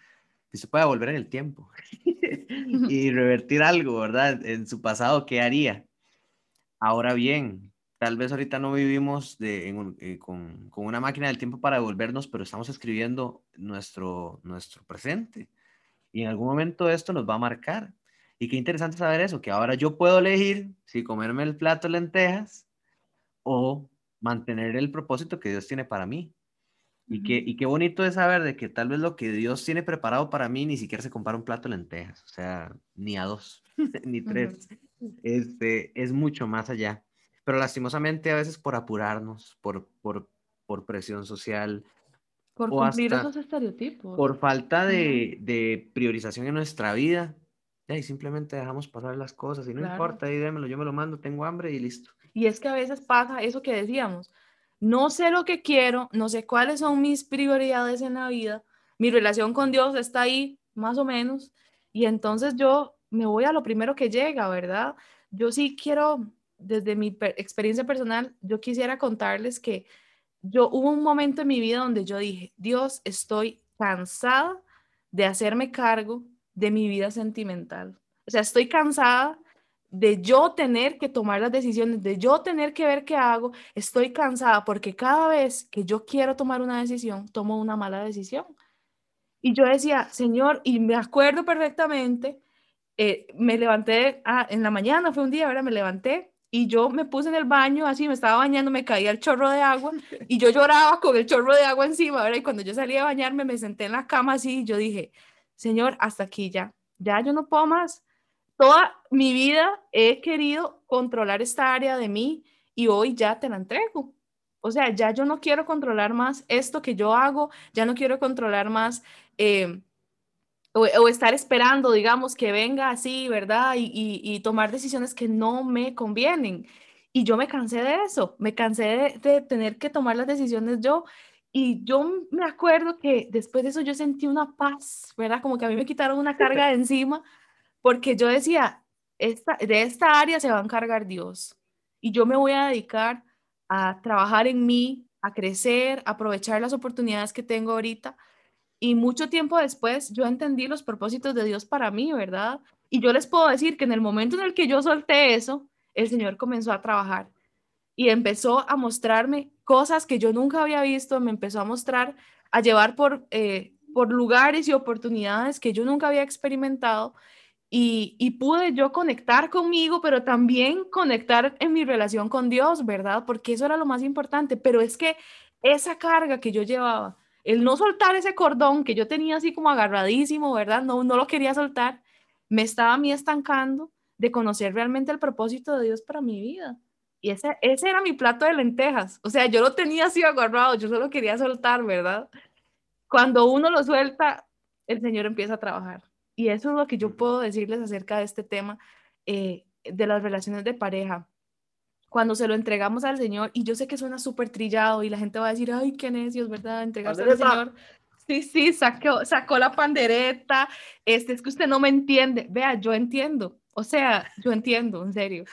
que se pueda volver en el tiempo [laughs] y revertir algo, ¿verdad? En su pasado, ¿qué haría? Ahora bien, tal vez ahorita no vivimos de, eh, con, con, una máquina del tiempo para devolvernos, pero estamos escribiendo nuestro, nuestro presente. Y en algún momento esto nos va a marcar. Y qué interesante saber eso, que ahora yo puedo elegir si comerme el plato de lentejas o mantener el propósito que Dios tiene para mí. Y, qué, y qué bonito es saber de que tal vez lo que Dios tiene preparado para mí ni siquiera se compara un plato de lentejas, o sea, ni a dos, [laughs] ni tres. Este, es mucho más allá. Pero lastimosamente a veces por apurarnos, por, por, por presión social. Por cumplir esos estereotipos. Por falta de, de, priorización en nuestra vida. Y simplemente dejamos pasar las cosas y no importa, ahí démelo, yo me lo mando, tengo hambre y listo. Y es que a veces pasa eso que decíamos, no sé lo que quiero, no sé cuáles son mis prioridades en la vida, mi relación con Dios está ahí más o menos, y entonces yo me voy a lo primero que llega, ¿verdad? Yo sí quiero, desde mi experiencia personal, yo quisiera contarles que yo hubo un momento en mi vida donde yo dije, Dios, estoy cansada de hacerme cargo de mi vida sentimental. O sea, estoy cansada de yo tener que tomar las decisiones, de yo tener que ver qué hago, estoy cansada porque cada vez que yo quiero tomar una decisión, tomo una mala decisión. Y yo decía, Señor, y me acuerdo perfectamente, eh, me levanté ah, en la mañana, fue un día, ahora me levanté y yo me puse en el baño, así me estaba bañando, me caía el chorro de agua y yo lloraba con el chorro de agua encima, ¿verdad? Y cuando yo salí a bañarme, me senté en la cama así y yo dije, Señor, hasta aquí ya, ya yo no puedo más toda mi vida he querido controlar esta área de mí y hoy ya te la entrego. O sea, ya yo no quiero controlar más esto que yo hago, ya no quiero controlar más eh, o, estar esperando, digamos, que venga así, ¿verdad? Y, tomar decisiones que no me convienen. Y yo me cansé de eso, me cansé de, de tener que tomar las decisiones yo. Y yo me acuerdo que después de eso yo sentí una paz, ¿verdad? Como que a mí me quitaron una carga de encima porque yo decía, esta, de esta área se va a encargar Dios y yo me voy a dedicar a trabajar en mí, a crecer, a aprovechar las oportunidades que tengo ahorita. Y mucho tiempo después yo entendí los propósitos de Dios para mí, ¿verdad? Y yo les puedo decir que en el momento en el que yo solté eso, el Señor comenzó a trabajar y empezó a mostrarme cosas que yo nunca había visto, me empezó a mostrar, a llevar por, eh, por lugares y oportunidades que yo nunca había experimentado y, pude yo conectar conmigo, pero también conectar en mi relación con Dios, ¿verdad? Porque eso era lo más importante, pero es que esa carga que yo llevaba, el no soltar ese cordón que yo tenía así como agarradísimo, ¿verdad? No, no lo quería soltar, me estaba a mí estancando de conocer realmente el propósito de Dios para mi vida. Y ese, ese era mi plato de lentejas. O sea, yo lo tenía así agarrado, yo solo quería soltar, ¿verdad? cuando uno lo suelta, el Señor empieza a trabajar. Y eso es lo que yo puedo decirles acerca de este tema eh, de las relaciones de pareja. Cuando se lo entregamos al Señor, y yo sé que suena súper trillado y la gente va a decir, ay, qué necios, ¿verdad? Entregarse al Señor. Sí, sí, sacó, sacó la pandereta. Este, es que usted no me entiende. Vea, yo entiendo. O sea, yo entiendo, en serio.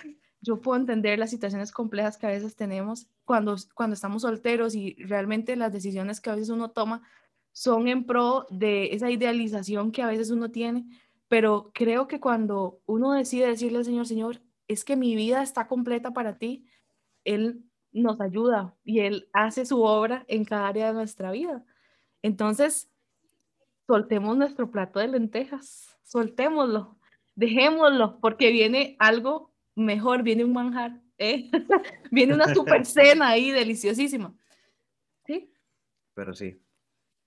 Yo puedo entender las situaciones complejas que a veces tenemos cuando, cuando estamos solteros y realmente las decisiones que a veces uno toma son en pro de esa idealización que a veces uno tiene, pero creo que cuando uno decide decirle al Señor, Señor, es que mi vida está completa para ti, Él nos ayuda y Él hace su obra en cada área de nuestra vida. Entonces, soltemos nuestro plato de lentejas, soltémoslo, dejémoslo, porque viene algo mejor, viene un manjar, ¿eh? [laughs] viene una super cena ahí deliciosísima. ¿Sí? Pero sí.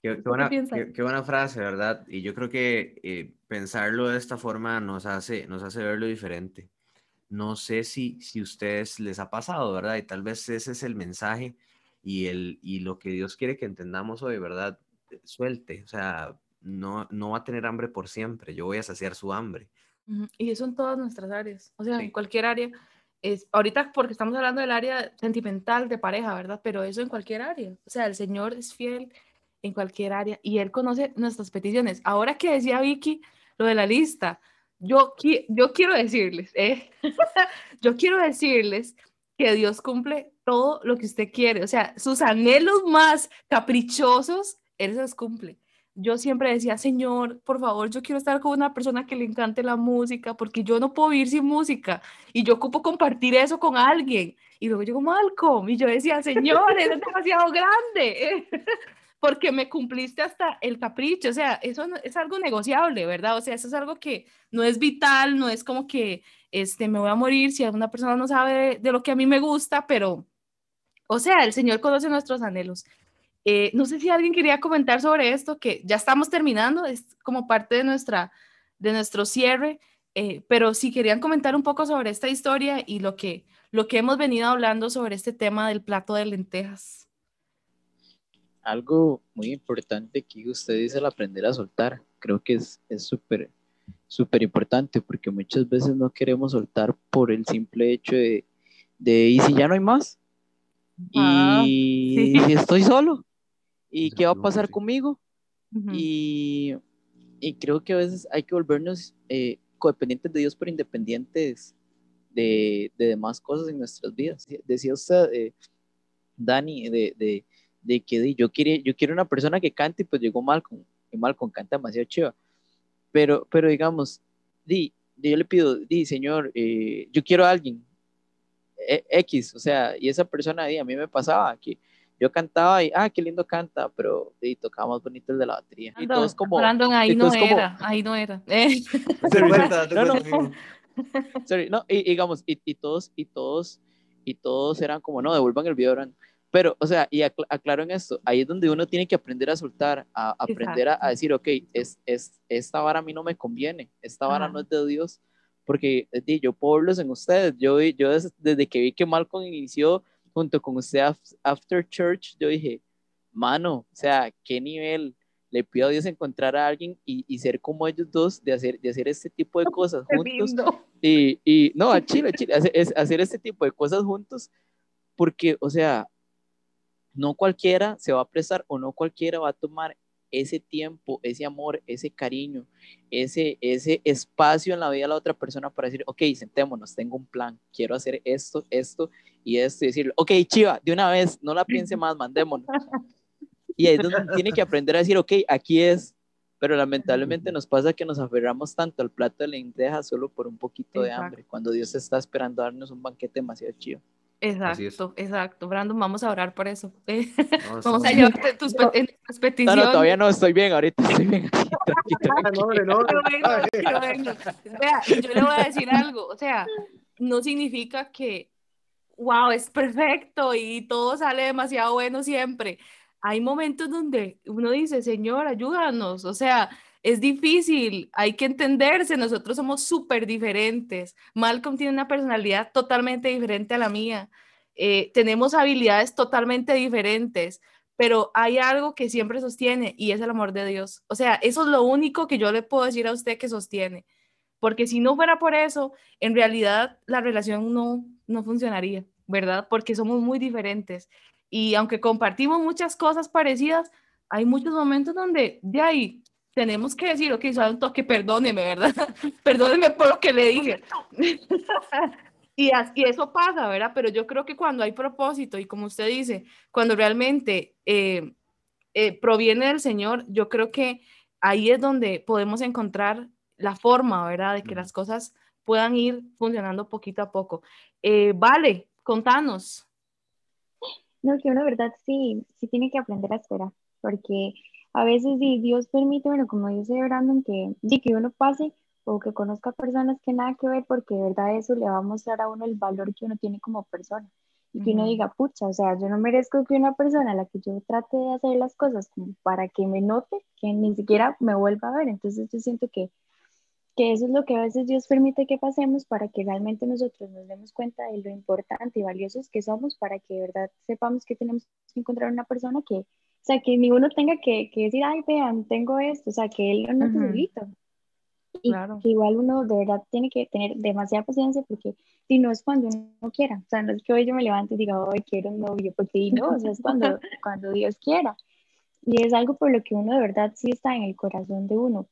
Qué, buena, qué, buena, frase, ¿verdad? Y yo creo que eh, pensarlo de esta forma nos hace, nos hace verlo diferente. No sé si, si a ustedes les ha pasado, ¿verdad? Y tal vez ese es el mensaje y, el, y lo que Dios quiere que entendamos hoy, ¿verdad? Suelte, o sea, no, no va a tener hambre por siempre, yo voy a saciar su hambre. Y eso en todas nuestras áreas, o sea, en cualquier área. Es, ahorita porque estamos hablando del área sentimental de pareja, ¿verdad? Pero eso en cualquier área. O sea, el Señor es fiel en cualquier área y Él conoce nuestras peticiones. Ahora que decía Vicky lo de la lista, yo, yo quiero decirles, ¿eh? [laughs] yo quiero decirles que Dios cumple todo lo que usted quiere. O sea, sus anhelos más caprichosos, Él se los cumple yo siempre decía, Señor, por favor, yo quiero estar con una persona que le encante la música, porque yo no puedo vivir sin música y yo ocupo compartir eso con alguien. Y luego llegó Malcolm y yo decía, Señor, es demasiado grande, [laughs] porque me cumpliste hasta el capricho. O sea, eso es algo negociable, ¿verdad? O sea, eso es algo que no es vital, no es como que este, me voy a morir si alguna persona no sabe de, de lo que a mí me gusta, pero, o sea, el Señor conoce nuestros anhelos. Eh, no sé si alguien quería comentar sobre esto, que ya estamos terminando, es como parte de, nuestra, de nuestro cierre, eh, pero si querían comentar un poco sobre esta historia y lo que, lo que hemos venido hablando sobre este tema del plato de lentejas. Algo muy importante que usted dice al aprender a soltar, creo que es súper súper importante porque muchas veces no queremos soltar por el simple hecho de, de y si ya no hay más ah, y si estoy solo ¿Y qué va a pasar conmigo? y, y, creo que a veces hay que volvernos eh, codependientes de Dios, pero independientes de, de, demás cosas en nuestras vidas. Decía usted, eh, Dani, de, de, de que yo, quiero, yo quiero una persona que cante y pues llegó Malcolm, y Malcolm canta demasiado chiva. Pero, pero digamos, di, yo le pido, di, Señor, eh, yo quiero a alguien, e, X, o sea, y esa persona, di, a mí me pasaba que yo cantaba y, ah, qué lindo canta, pero y tocaba más bonito el de la batería. y todos como... Brandon, ahí no era, ahí no era. [laughs] Eh. no, no. Sorry, no, y, digamos, y, y, todos, y todos, y todos eran como, no, devuelvan el video, pero, o sea, y aclaro en esto, ahí es donde uno tiene que aprender a soltar, a aprender a, decir, ok, es, es, esta vara a mí no me conviene, esta vara no es de Dios, porque yo puedo verlos en ustedes, yo, yo desde, desde que vi que Malcolm inició junto con usted After Church, yo dije, mano, o sea, ¿qué nivel? Le pido a Dios encontrar a alguien y, y ser como ellos dos, de hacer, de hacer este tipo de cosas juntos. Y, y, no, a Chile, a Chile, hacer, hacer este tipo de cosas juntos, porque, o sea, no cualquiera se va a prestar o no cualquiera va a tomar ese tiempo, ese amor, ese cariño, ese, ese espacio en la vida de la otra persona para decir, ok, sentémonos, tengo un plan, quiero hacer esto, esto y esto, y decirle, ok, chiva, de una vez, no la piense más, mandémonos. [laughs] Y ahí es donde tiene que aprender a decir, ok, aquí es, pero lamentablemente nos pasa que nos aferramos tanto al plato de lenteja solo por un poquito de hambre, cuando Dios está esperando darnos un banquete demasiado chido. Exacto, exacto. Brandon, vamos a orar por eso. [laughs] vamos a llevarte tus, peticiones. No, no, todavía no estoy bien, ahorita estoy bien. Vea, yo le voy a decir algo, o sea, no significa que, wow, es perfecto y todo sale demasiado bueno siempre. Hay momentos donde uno dice, Señor, ayúdanos, o sea, es difícil, hay que entenderse, nosotros somos súper diferentes. Malcolm tiene una personalidad totalmente diferente a la mía, eh, tenemos habilidades totalmente diferentes, pero hay algo que siempre sostiene y es el amor de Dios. O sea, eso es lo único que yo le puedo decir a usted que sostiene, porque si no fuera por eso, en realidad la relación no, no funcionaría, ¿verdad? Porque somos muy diferentes y aunque compartimos muchas cosas parecidas, hay muchos momentos donde de ahí tenemos que decir, ok, un toque, perdóneme, ¿verdad? [laughs] perdóneme por lo que le dije. [laughs] y, y eso pasa, ¿verdad? Pero yo creo que cuando hay propósito y como usted dice, cuando realmente eh, eh, proviene del Señor, yo creo que ahí es donde podemos encontrar la forma, ¿verdad? De que las cosas puedan ir funcionando poquito a poco. Eh, vale, contanos. No, que una verdad sí, sí tiene que aprender a esperar, porque a veces Dios permite, bueno, como dice Brandon, que, que uno pase o que conozca personas que nada que ver, porque de verdad eso le va a mostrar a uno el valor que uno tiene como persona. Y que uno diga, pucha, o sea, yo no merezco que una persona a la que yo trate de hacer las cosas como para que me note, que ni siquiera me vuelva a ver. Entonces yo siento que que eso es lo que a veces Dios permite que pasemos para que realmente nosotros nos demos cuenta de lo importante y valiosos que somos, para que de verdad sepamos que tenemos que encontrar una persona que, o sea, que ninguno tenga que, que decir, ay, vean, tengo esto, o sea, que él no necesita. Y que igual uno de verdad tiene que tener demasiada paciencia porque si no es cuando uno quiera, o sea, no es que hoy yo me levante y diga, hoy quiero un novio, porque no, o sea, es cuando, [laughs] cuando Dios quiera. Y es algo por lo que uno de verdad sí está en el corazón de uno,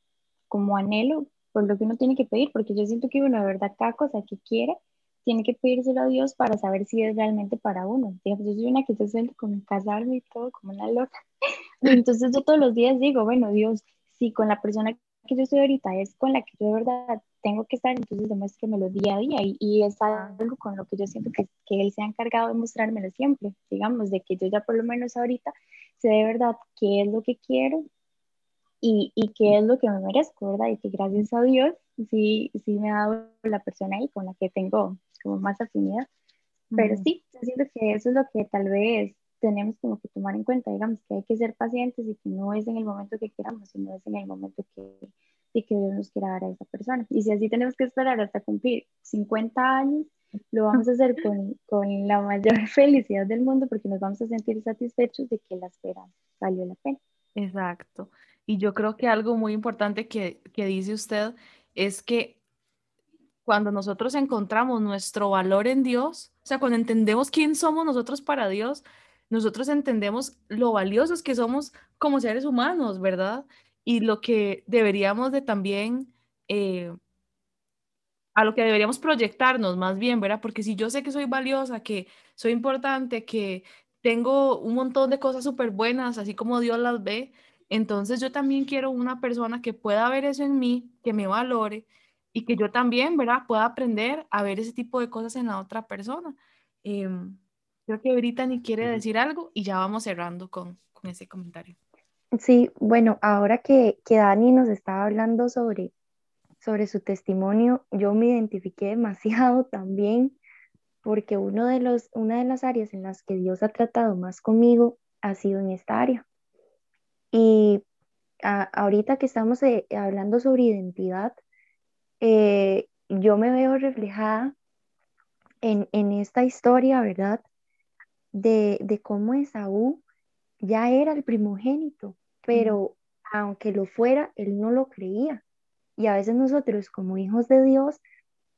como anhelo por lo que uno tiene que pedir, porque yo siento que uno de verdad cada cosa que quiere, tiene que pedírselo a Dios para saber si es realmente para uno. yo soy una que se suelta con casarme y todo como una loca. [laughs] Entonces yo todos los días digo, bueno, Dios, si con la persona que yo estoy ahorita es con la que yo de verdad tengo que estar, entonces demuéstremelo día a día y, y es algo con lo que yo siento que, que Él se ha encargado de mostrármelo siempre, digamos, de que yo ya por lo menos ahorita sé de verdad qué es lo que quiero y, y qué es lo que me merezco, ¿verdad? Y que gracias a Dios sí, sí me ha dado la persona ahí con la que tengo como más afinidad. Pero sí, yo siento que eso es lo que tal vez tenemos como que tomar en cuenta, digamos, que hay que ser pacientes y que no es en el momento que queramos, sino es en el momento que, y que Dios nos quiera dar a esa persona. Y si así tenemos que esperar hasta cumplir 50 años, lo vamos a hacer [laughs] con, con la mayor [laughs] felicidad del mundo porque nos vamos a sentir satisfechos de que la espera valió la pena. Exacto. Y yo creo que algo muy importante que, dice usted es que cuando nosotros encontramos nuestro valor en Dios, o sea, cuando entendemos quién somos nosotros para Dios, nosotros entendemos lo valiosos que somos como seres humanos, ¿verdad? Y lo que deberíamos de también, eh, a lo que deberíamos proyectarnos más bien, ¿verdad? Porque si yo sé que soy valiosa, que soy importante, que tengo un montón de cosas súper buenas, así como Dios las ve, entonces yo también quiero una persona que pueda ver eso en mí, que me valore y que yo también, ¿verdad? Pueda aprender a ver ese tipo de cosas en la otra persona. Em, creo que Brittany quiere decir algo y ya vamos cerrando con, con ese comentario. Sí, bueno, ahora que, que Dani nos estaba hablando sobre, sobre su testimonio, yo me identifiqué demasiado [laughs] también porque uno de los, una de las áreas en las que Dios ha tratado más conmigo ha sido en esta área. Y ahorita que estamos eh, hablando sobre identidad, eh, yo me veo reflejada en, esta historia, ¿verdad? De, de, cómo Esaú ya era el primogénito, pero aunque lo fuera, él no lo creía. Y a veces nosotros como hijos de Dios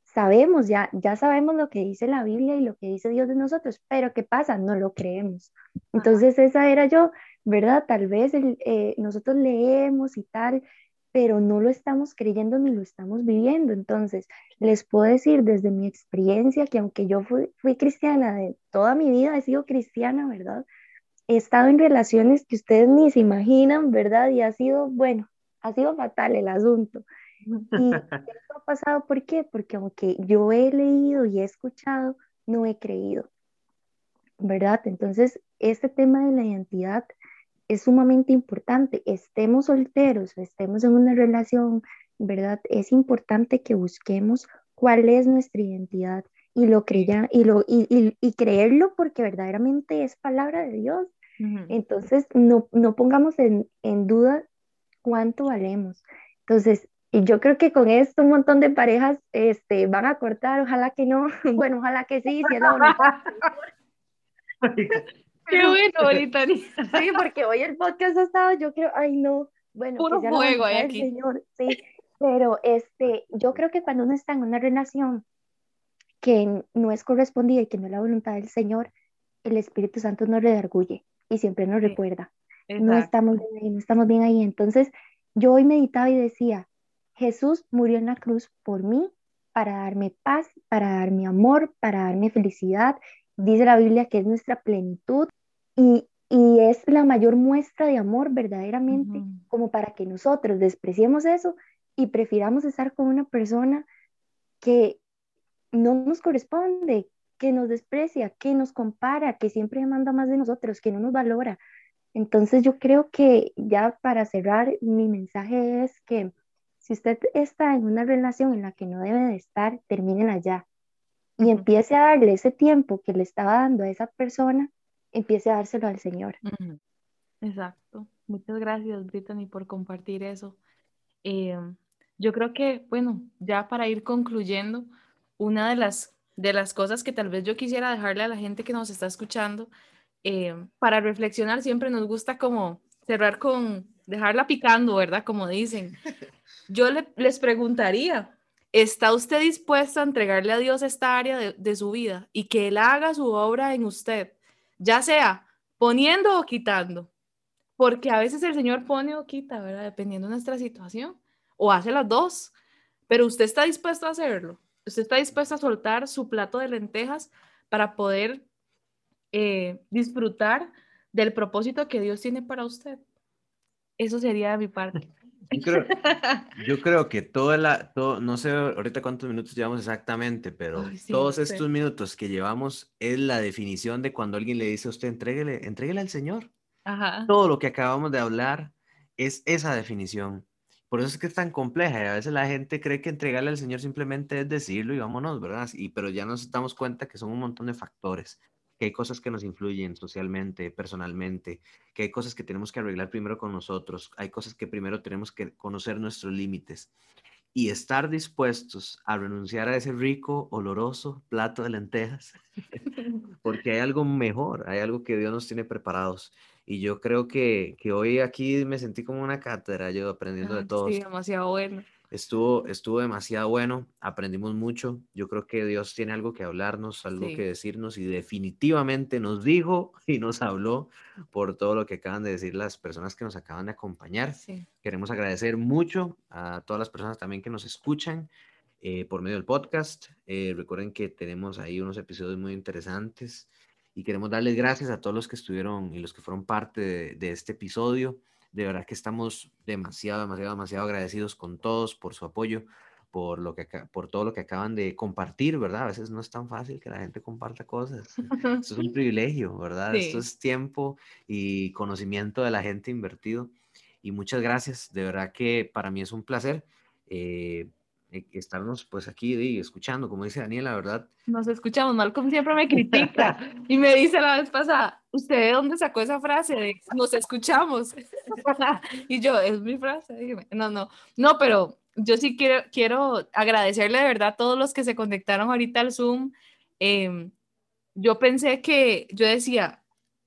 sabemos, ya, ya sabemos lo que dice la Biblia y lo que dice Dios de nosotros, pero ¿qué pasa? No lo creemos. Entonces esa era yo, ¿verdad? Tal vez eh, nosotros leemos y tal, pero no lo estamos creyendo ni lo estamos viviendo. Entonces, les puedo decir desde mi experiencia que aunque yo fui, fui cristiana de toda mi vida, he sido cristiana, ¿verdad? He estado en relaciones que ustedes ni se imaginan, ¿verdad? Y ha sido, bueno, ha sido fatal el asunto. Y [laughs] esto ha pasado, ¿por qué? Porque aunque yo he leído y he escuchado, no he creído, ¿verdad? Entonces, este tema de la identidad es sumamente importante. Estemos solteros, estemos en una relación, ¿verdad? Es importante que busquemos cuál es nuestra identidad y lo creya, y, lo, y, y, creerlo porque verdaderamente es palabra de Dios. Entonces, no, no pongamos en, en duda cuánto valemos. Entonces, y yo creo que con esto un montón de parejas este, van a cortar, ojalá que no, [laughs] bueno, ojalá que sí, si es la [laughs] Qué bueno, ahorita. [laughs] Sí, porque hoy el podcast ha estado, yo creo, ay no, bueno, Puro fuego voluntad hay aquí. Señor, sí, pero este, yo creo que cuando uno está en una relación que no es correspondida y que no es la voluntad del Señor, el Espíritu Santo nos redarguye y siempre nos recuerda, no estamos bien ahí, no estamos bien ahí. Entonces, yo hoy meditaba y decía, Jesús murió en la cruz por mí, para darme paz, para darme amor, para darme felicidad. Dice la Biblia que es nuestra plenitud y, y es la mayor muestra de amor verdaderamente, como para que nosotros despreciemos eso y prefiramos estar con una persona que no nos corresponde, que nos desprecia, que nos compara, que siempre demanda más de nosotros, que no nos valora. Entonces yo creo que ya para cerrar, mi mensaje es que si usted está en una relación en la que no debe de estar, termínela ya y empiece a darle ese tiempo que le estaba dando a esa persona, empiece a dárselo al Señor. Exacto. Muchas gracias, Brittany, por compartir eso. Eh, yo creo que, bueno, ya para ir concluyendo, una de las, de las cosas que tal vez yo quisiera dejarle a la gente que nos está escuchando, eh, para reflexionar, siempre nos gusta como cerrar con, dejarla picando, ¿verdad? Como dicen. [laughs] Yo le- les preguntaría, ¿está usted dispuesto a entregarle a Dios esta área de, su vida y que Él haga su obra en usted, ya sea poniendo o quitando? Porque a veces el Señor pone o quita, ¿verdad? Dependiendo de nuestra situación, o hace las dos, pero usted está dispuesto a hacerlo. Usted está dispuesto a soltar su plato de lentejas para poder eh, disfrutar del propósito que Dios tiene para usted. Eso sería de mi parte. Yo creo, yo creo que toda la, todo, no sé ahorita cuántos minutos llevamos exactamente, pero Ay, sí, todos estos minutos que llevamos es la definición de cuando alguien le dice a usted, entréguele, entréguele al Señor. Ajá. Todo lo que acabamos de hablar es esa definición. Por eso es que es tan compleja y a veces la gente cree que entregarle al Señor simplemente es decirlo y vámonos, ¿verdad? Y, pero ya nos damos cuenta que son un montón de factores, que hay cosas que nos influyen socialmente, personalmente, que hay cosas que tenemos que arreglar primero con nosotros, hay cosas que primero tenemos que conocer nuestros límites y estar dispuestos a renunciar a ese rico, oloroso plato de lentejas, [laughs] porque hay algo mejor, hay algo que Dios nos tiene preparados. Y yo creo que, que hoy aquí me sentí como una cátedra, yo aprendiendo de Ay, todos. Sí, demasiado bueno. Estuvo, estuvo demasiado bueno, aprendimos mucho. Yo creo que Dios tiene algo que hablarnos, algo Sí. que decirnos y definitivamente nos dijo [laughs] y nos habló por todo lo que acaban de decir las personas que nos acaban de acompañar. Sí. Queremos agradecer mucho a todas las personas también que nos escuchan eh, por medio del podcast. Eh, recuerden que tenemos ahí unos episodios muy interesantes y queremos darles gracias a todos los que estuvieron y los que fueron parte de, de este episodio. De verdad que estamos demasiado, demasiado, demasiado agradecidos con todos por su apoyo, por, lo que, por todo lo que acaban de compartir, ¿verdad? A veces no es tan fácil que la gente comparta cosas. [laughs] Esto es un privilegio, ¿verdad? Esto Sí. es tiempo y conocimiento de la gente invertido. Y muchas gracias, de verdad que para mí es un placer eh, estarnos pues aquí y escuchando, como dice Daniela, ¿verdad? Nos escuchamos, Malcolm siempre me critica [laughs] y me dice la vez pasada, ¿usted de dónde sacó esa frase de nos escuchamos? [laughs] y yo, es mi frase, dígame. No, no, no, pero yo sí quiero, quiero agradecerle de verdad a todos los que se conectaron ahorita al Zoom. Em, yo pensé que, yo decía,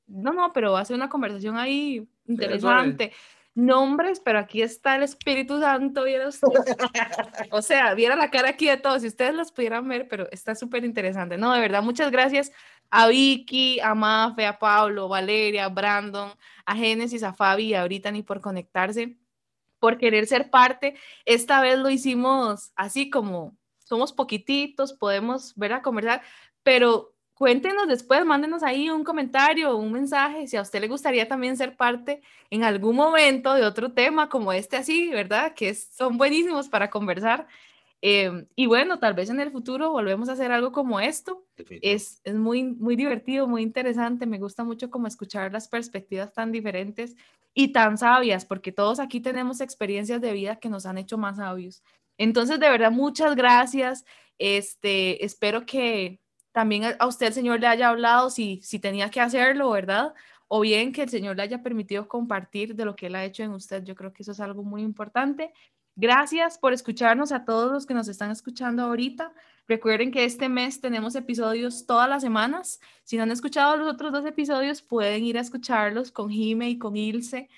no, no, pero va a ser una conversación ahí interesante. Nombres, pero aquí está el Espíritu Santo, ¿viera usted? [laughs] O sea, viera la cara aquí de todos, si ustedes los pudieran ver, pero está súper interesante. No, de verdad, muchas gracias a Vicky, a Mafe, a Pablo, Valeria, a Brandon, a Génesis, a Fabi y a Brittany por conectarse, por querer ser parte. Esta vez lo hicimos así como somos poquititos, podemos ver a conversar, pero cuéntenos después, mándenos ahí un comentario o un mensaje si a usted le gustaría también ser parte en algún momento de otro tema como este así, ¿verdad? Que es- son buenísimos para conversar. Eh, y bueno, tal vez en el futuro volvemos a hacer algo como esto. Es, es muy, muy divertido, muy interesante. Me gusta mucho como escuchar las perspectivas tan diferentes y tan sabias, porque todos aquí tenemos experiencias de vida que nos han hecho más sabios. Entonces, de verdad, muchas gracias. Este, espero que también a usted el Señor le haya hablado si, si tenía que hacerlo, ¿verdad? O bien que el Señor le haya permitido compartir de lo que Él ha hecho en usted. Yo creo que eso es algo muy importante. Gracias por escucharnos a todos los que nos están escuchando ahorita. Recuerden que este mes tenemos episodios todas las semanas. Si no han escuchado los otros dos episodios, pueden ir a escucharlos con Jime y con Ilse.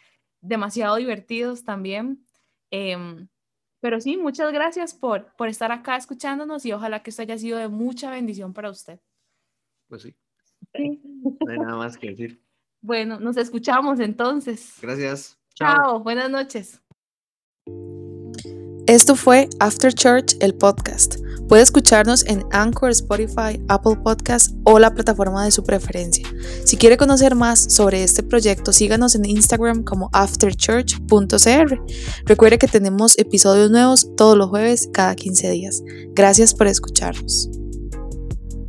Demasiado divertidos también. Em, pero sí, muchas gracias por, por estar acá escuchándonos y ojalá que esto haya sido de mucha bendición para usted. Pues sí. No hay nada más que decir. [laughs] Bueno, nos escuchamos entonces. Gracias. Chao, buenas noches. Esto fue After Church, el podcast. Puede escucharnos en Anchor, Spotify, Apple Podcast o la plataforma de su preferencia. Si quiere conocer más sobre este proyecto, síganos en Instagram como afterchurch.cr. Recuerde que tenemos episodios nuevos todos los jueves cada 15 días. Gracias por escucharnos.